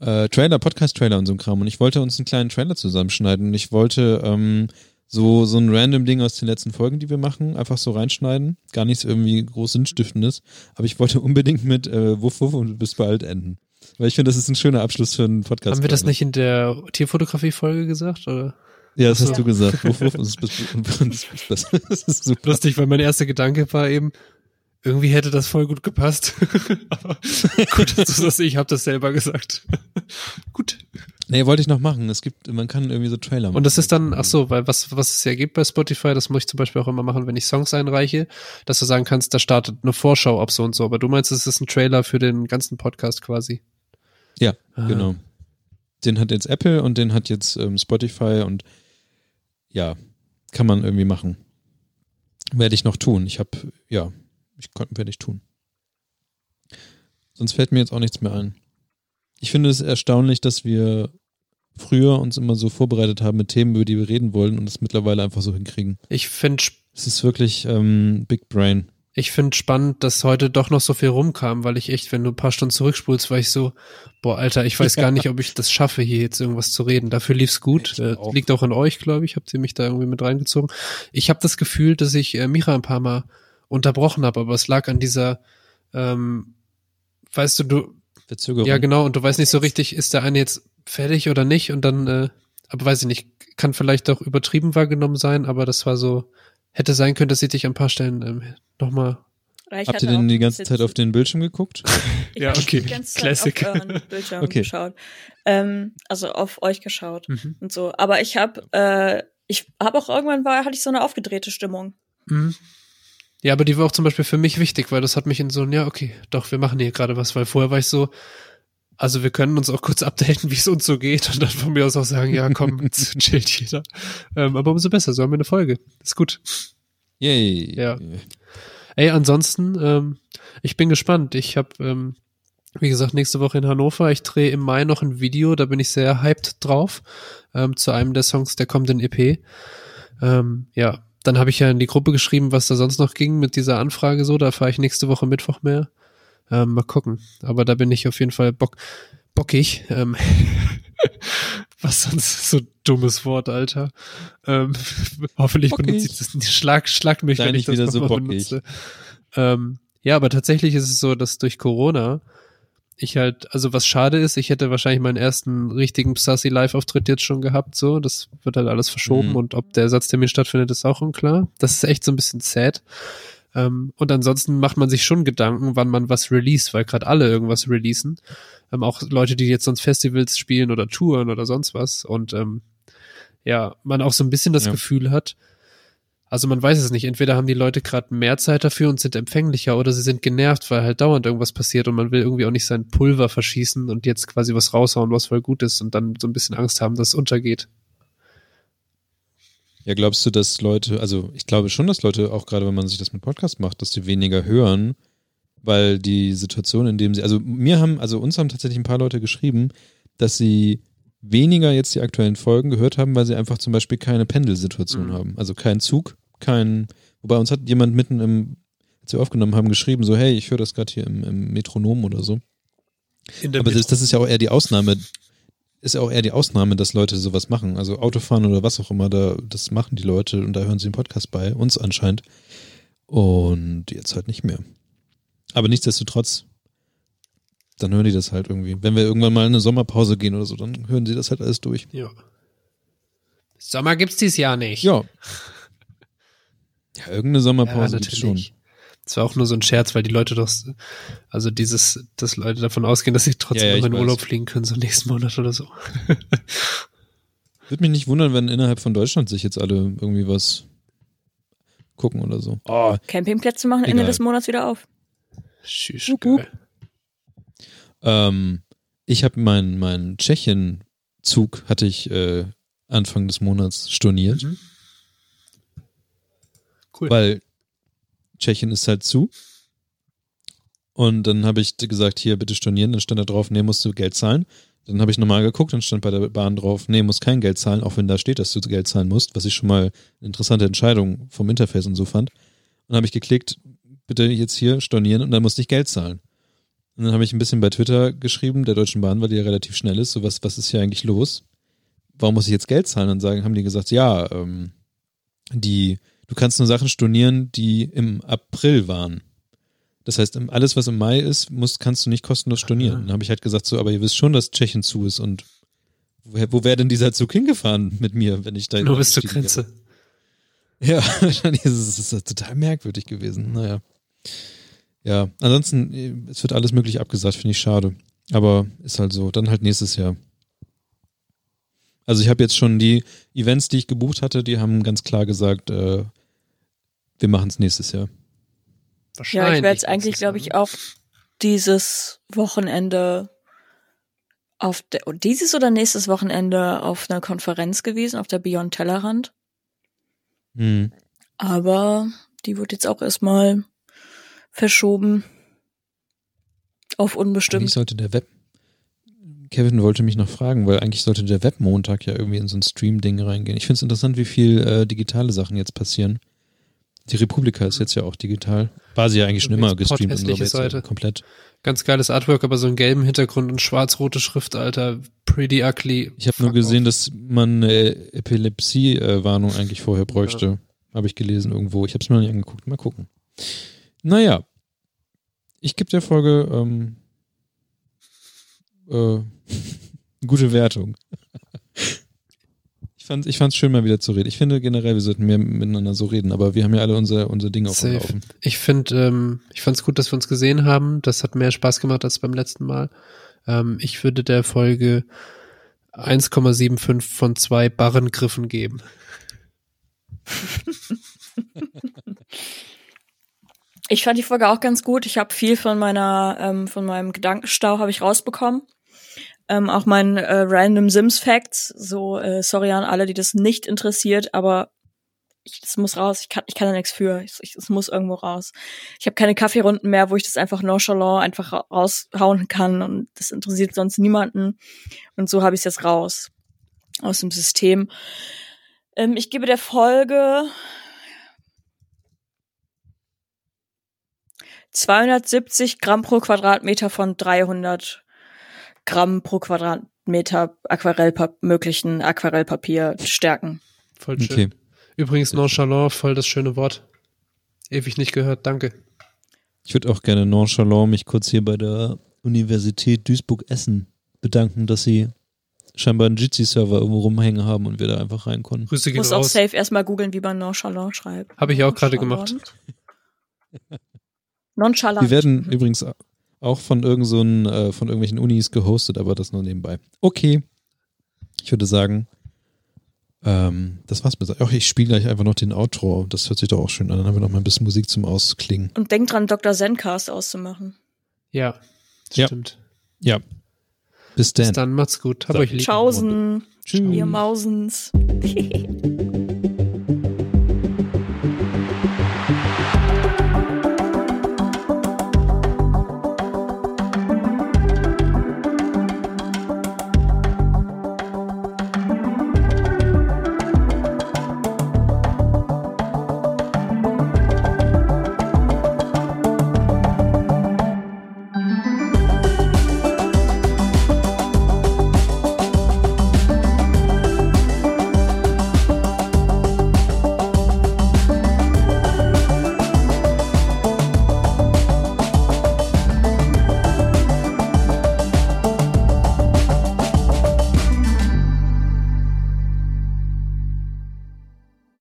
Äh, Trailer, Podcast-Trailer und so ein Kram. Und ich wollte uns einen kleinen Trailer zusammenschneiden. Und ich wollte ähm, so, so ein random Ding aus den letzten Folgen, die wir machen, einfach so reinschneiden. Gar nichts irgendwie groß Sinnstiftendes. Aber ich wollte unbedingt mit äh, Wuff Wuff und bis bald enden. Weil ich finde, das ist ein schöner Abschluss für einen Podcast. Haben wir das nicht in der Tierfotografie-Folge gesagt? Oder? Ja, das hast ja. du gesagt. Wuff, wuff, das, ist, das ist super. Lustig, weil mein erster Gedanke war eben, irgendwie hätte das voll gut gepasst. Aber gut, dass du das, ich habe das selber gesagt. gut. Nee, wollte ich noch machen. Es gibt, man kann irgendwie so Trailer machen. Und das ist dann, ach so, weil was, was es ja gibt bei Spotify, das muss ich zum Beispiel auch immer machen, wenn ich Songs einreiche, dass du sagen kannst, da startet eine Vorschau ab so und so. Aber du meinst, es ist ein Trailer für den ganzen Podcast quasi. Ja, ah. genau. Den hat jetzt Apple und den hat jetzt ähm, Spotify und ja, kann man irgendwie machen. Werde ich noch tun. Ich habe, ja, ich werde ich tun. Sonst fällt mir jetzt auch nichts mehr ein. Ich finde es erstaunlich, dass wir früher uns immer so vorbereitet haben mit Themen, über die wir reden wollen und es mittlerweile einfach so hinkriegen. Ich finde es ist wirklich ähm, Big Brain. Ich finde spannend, dass heute doch noch so viel rumkam, weil ich echt, wenn du ein paar Stunden zurückspulst, war ich so, boah, Alter, ich weiß gar nicht, ob ich das schaffe, hier jetzt irgendwas zu reden. Dafür lief's gut. Äh, auch. Liegt auch an euch, glaube ich. Habt ihr mich da irgendwie mit reingezogen? Ich habe das Gefühl, dass ich äh, Mira ein paar Mal unterbrochen habe, aber es lag an dieser, ähm, weißt du, du, Verzögerung. Ja, genau. Und du weißt nicht so richtig, ist der eine jetzt fertig oder nicht? Und dann, äh, aber weiß ich nicht, kann vielleicht auch übertrieben wahrgenommen sein, aber das war so, hätte sein können, dass ich dich an ein paar Stellen ähm, nochmal Habt ihr denn die ganze Zeit auf den Bildschirm geguckt? ja, okay. Die ganze Zeit Classic. auf euren Bildschirm okay. geschaut. Ähm, also auf euch geschaut mhm. und so. Aber ich habe, äh, ich habe auch irgendwann war, hatte ich so eine aufgedrehte Stimmung. Mhm. Ja, aber die war auch zum Beispiel für mich wichtig, weil das hat mich in so ein, ja, okay, doch, wir machen hier gerade was, weil vorher war ich so, also wir können uns auch kurz updaten, wie es uns so geht und dann von mir aus auch sagen, ja, komm, chillt jeder. Ähm, aber umso besser, so haben wir eine Folge. Ist gut. Yay. Ja. Ey, ansonsten, ähm, ich bin gespannt. Ich habe, ähm, wie gesagt, nächste Woche in Hannover. Ich drehe im Mai noch ein Video, da bin ich sehr hyped drauf, ähm, zu einem der Songs der kommenden EP. Ähm, ja, dann habe ich ja in die Gruppe geschrieben, was da sonst noch ging mit dieser Anfrage so. Da fahre ich nächste Woche Mittwoch mehr. Ähm, mal gucken. Aber da bin ich auf jeden Fall bock, bockig. Ähm, was sonst so dummes Wort, Alter. Ähm, hoffentlich bockig. benutze ich das nicht. Schlag, schlag mich, Sei wenn ich das wieder so benutze. Ähm, ja, aber tatsächlich ist es so, dass durch Corona ich halt, also was schade ist, ich hätte wahrscheinlich meinen ersten richtigen Sassy Live-Auftritt jetzt schon gehabt, so. Das wird halt alles verschoben mhm. und ob der Ersatztermin stattfindet, ist auch unklar. Das ist echt so ein bisschen sad. Ähm, und ansonsten macht man sich schon Gedanken, wann man was release, weil gerade alle irgendwas releasen. Ähm, auch Leute, die jetzt sonst Festivals spielen oder touren oder sonst was. Und ähm, ja, man auch so ein bisschen das ja. Gefühl hat, also man weiß es nicht. Entweder haben die Leute gerade mehr Zeit dafür und sind empfänglicher oder sie sind genervt, weil halt dauernd irgendwas passiert und man will irgendwie auch nicht sein Pulver verschießen und jetzt quasi was raushauen, was voll gut ist und dann so ein bisschen Angst haben, dass es untergeht. Ja, glaubst du, dass Leute, also ich glaube schon, dass Leute, auch gerade wenn man sich das mit Podcast macht, dass die weniger hören, weil die Situation, in dem sie, also mir haben, also uns haben tatsächlich ein paar Leute geschrieben, dass sie weniger jetzt die aktuellen Folgen gehört haben, weil sie einfach zum Beispiel keine Pendelsituation mhm. haben. Also keinen Zug, kein, wobei uns hat jemand mitten im, als wir aufgenommen haben, geschrieben, so, hey, ich höre das gerade hier im, im, Metronom oder so. Aber das, das, ist ja auch eher die Ausnahme, ist ja auch eher die Ausnahme, dass Leute sowas machen. Also Autofahren oder was auch immer, da, das machen die Leute und da hören sie den Podcast bei, uns anscheinend. Und jetzt halt nicht mehr. Aber nichtsdestotrotz, dann hören die das halt irgendwie. Wenn wir irgendwann mal in eine Sommerpause gehen oder so, dann hören sie das halt alles durch. Ja. Sommer gibt's dieses Jahr nicht. Ja. Ja, irgendeine Sommerpause ja, schon. Das war auch nur so ein Scherz, weil die Leute doch, also dieses, dass Leute davon ausgehen, dass sie trotzdem ja, ja, noch in Urlaub fliegen können, so nächsten Monat oder so. Würde mich nicht wundern, wenn innerhalb von Deutschland sich jetzt alle irgendwie was gucken oder so. Oh, Campingplätze machen Ende des Monats wieder auf. Schüss. Ähm, ich habe meinen mein Tschechien-Zug hatte ich äh, Anfang des Monats storniert. Mhm. Cool. Weil Tschechien ist halt zu. Und dann habe ich gesagt, hier bitte stornieren. Dann stand da drauf, nee, musst du Geld zahlen. Dann habe ich nochmal geguckt und stand bei der Bahn drauf, nee, muss kein Geld zahlen, auch wenn da steht, dass du Geld zahlen musst, was ich schon mal eine interessante Entscheidung vom Interface und so fand. Dann habe ich geklickt, bitte jetzt hier stornieren und dann musste ich Geld zahlen. Und dann habe ich ein bisschen bei Twitter geschrieben, der Deutschen Bahn, weil die ja relativ schnell ist, so was, was ist hier eigentlich los? Warum muss ich jetzt Geld zahlen? Und sagen, haben die gesagt, ja, ähm, die, du kannst nur Sachen stornieren, die im April waren. Das heißt, alles, was im Mai ist, musst, kannst du nicht kostenlos stornieren. Dann habe ich halt gesagt, so, aber ihr wisst schon, dass Tschechien zu ist und wo, wo wäre denn dieser Zug hingefahren mit mir, wenn ich da Nur bis zur Grenze. Ja, wahrscheinlich ist es total merkwürdig gewesen. Naja. Ja, ansonsten, es wird alles möglich abgesagt, finde ich schade. Aber ist halt so. Dann halt nächstes Jahr. Also ich habe jetzt schon die Events, die ich gebucht hatte, die haben ganz klar gesagt, äh, wir machen es nächstes Jahr. Wahrscheinlich. Ja, ich werde jetzt eigentlich, glaube ich, auch dieses Wochenende auf der, dieses oder nächstes Wochenende auf einer Konferenz gewesen, auf der Beyond Tellerrand. Hm. Aber die wird jetzt auch erstmal verschoben auf unbestimmt. Eigentlich sollte der Web. Kevin wollte mich noch fragen, weil eigentlich sollte der Webmontag ja irgendwie in so ein Stream-Ding reingehen. Ich finde es interessant, wie viel äh, digitale Sachen jetzt passieren. Die Republika ist jetzt ja auch digital. War sie ja eigentlich schon immer gestreamt und so, Seite. komplett. Ganz geiles Artwork, aber so einen gelben Hintergrund und schwarz-rote Schrift, Alter. Pretty ugly. Ich habe nur gesehen, off. dass man eine Epilepsie-Warnung eigentlich vorher bräuchte. Ja. Habe ich gelesen irgendwo. Ich habe es mir noch nicht angeguckt. Mal gucken. Naja. Ich gebe der Folge ähm, äh, gute Wertung. Ich fand ich fand's schön, mal wieder zu reden. Ich finde generell, wir sollten mehr miteinander so reden, aber wir haben ja alle unser, unser Ding auf dem Laufen. Ich finde, ähm, ich fand's gut, dass wir uns gesehen haben. Das hat mehr Spaß gemacht als beim letzten Mal. Ähm, ich würde der Folge 1,75 von zwei Barrengriffen geben. ich fand die Folge auch ganz gut. Ich habe viel von meiner, ähm, von meinem Gedankenstau habe ich rausbekommen. Ähm, auch mein äh, Random Sims Facts. So, äh, sorry an alle, die das nicht interessiert, aber ich, das muss raus. Ich kann, ich kann da nichts für. Ich, ich, es muss irgendwo raus. Ich habe keine Kaffeerunden mehr, wo ich das einfach nonchalant einfach raushauen kann und das interessiert sonst niemanden. Und so habe ich es jetzt raus aus dem System. Ähm, ich gebe der Folge 270 Gramm pro Quadratmeter von 300 Gramm pro Quadratmeter Aquarellpap möglichen Aquarellpapier stärken. Voll schön. Okay. Übrigens nonchalant, voll das schöne Wort. Ewig nicht gehört, danke. Ich würde auch gerne nonchalant mich kurz hier bei der Universität Duisburg-Essen bedanken, dass sie scheinbar einen Jitsi-Server irgendwo rumhängen haben und wir da einfach rein konnten. Grüße gehen Ich muss raus. auch safe erstmal googeln, wie man nonchalant schreibt. Habe ich auch gerade gemacht. Nonchalant. Wir werden übrigens auch von irgend so ein, äh, von irgendwelchen Unis gehostet, aber das nur nebenbei. Okay. Ich würde sagen, ähm, das war's mit. Ach, ich spiele gleich einfach noch den Outro. Das hört sich doch auch schön an. Dann haben wir noch mal ein bisschen Musik zum Ausklingen. Und denkt dran, Dr. Zencast auszumachen. Ja, ja. stimmt. Ja. Bis dann. Bis dann, macht's gut. Hab so. euch lieb. Tschaußen. Tschüss. Ihr Mausens.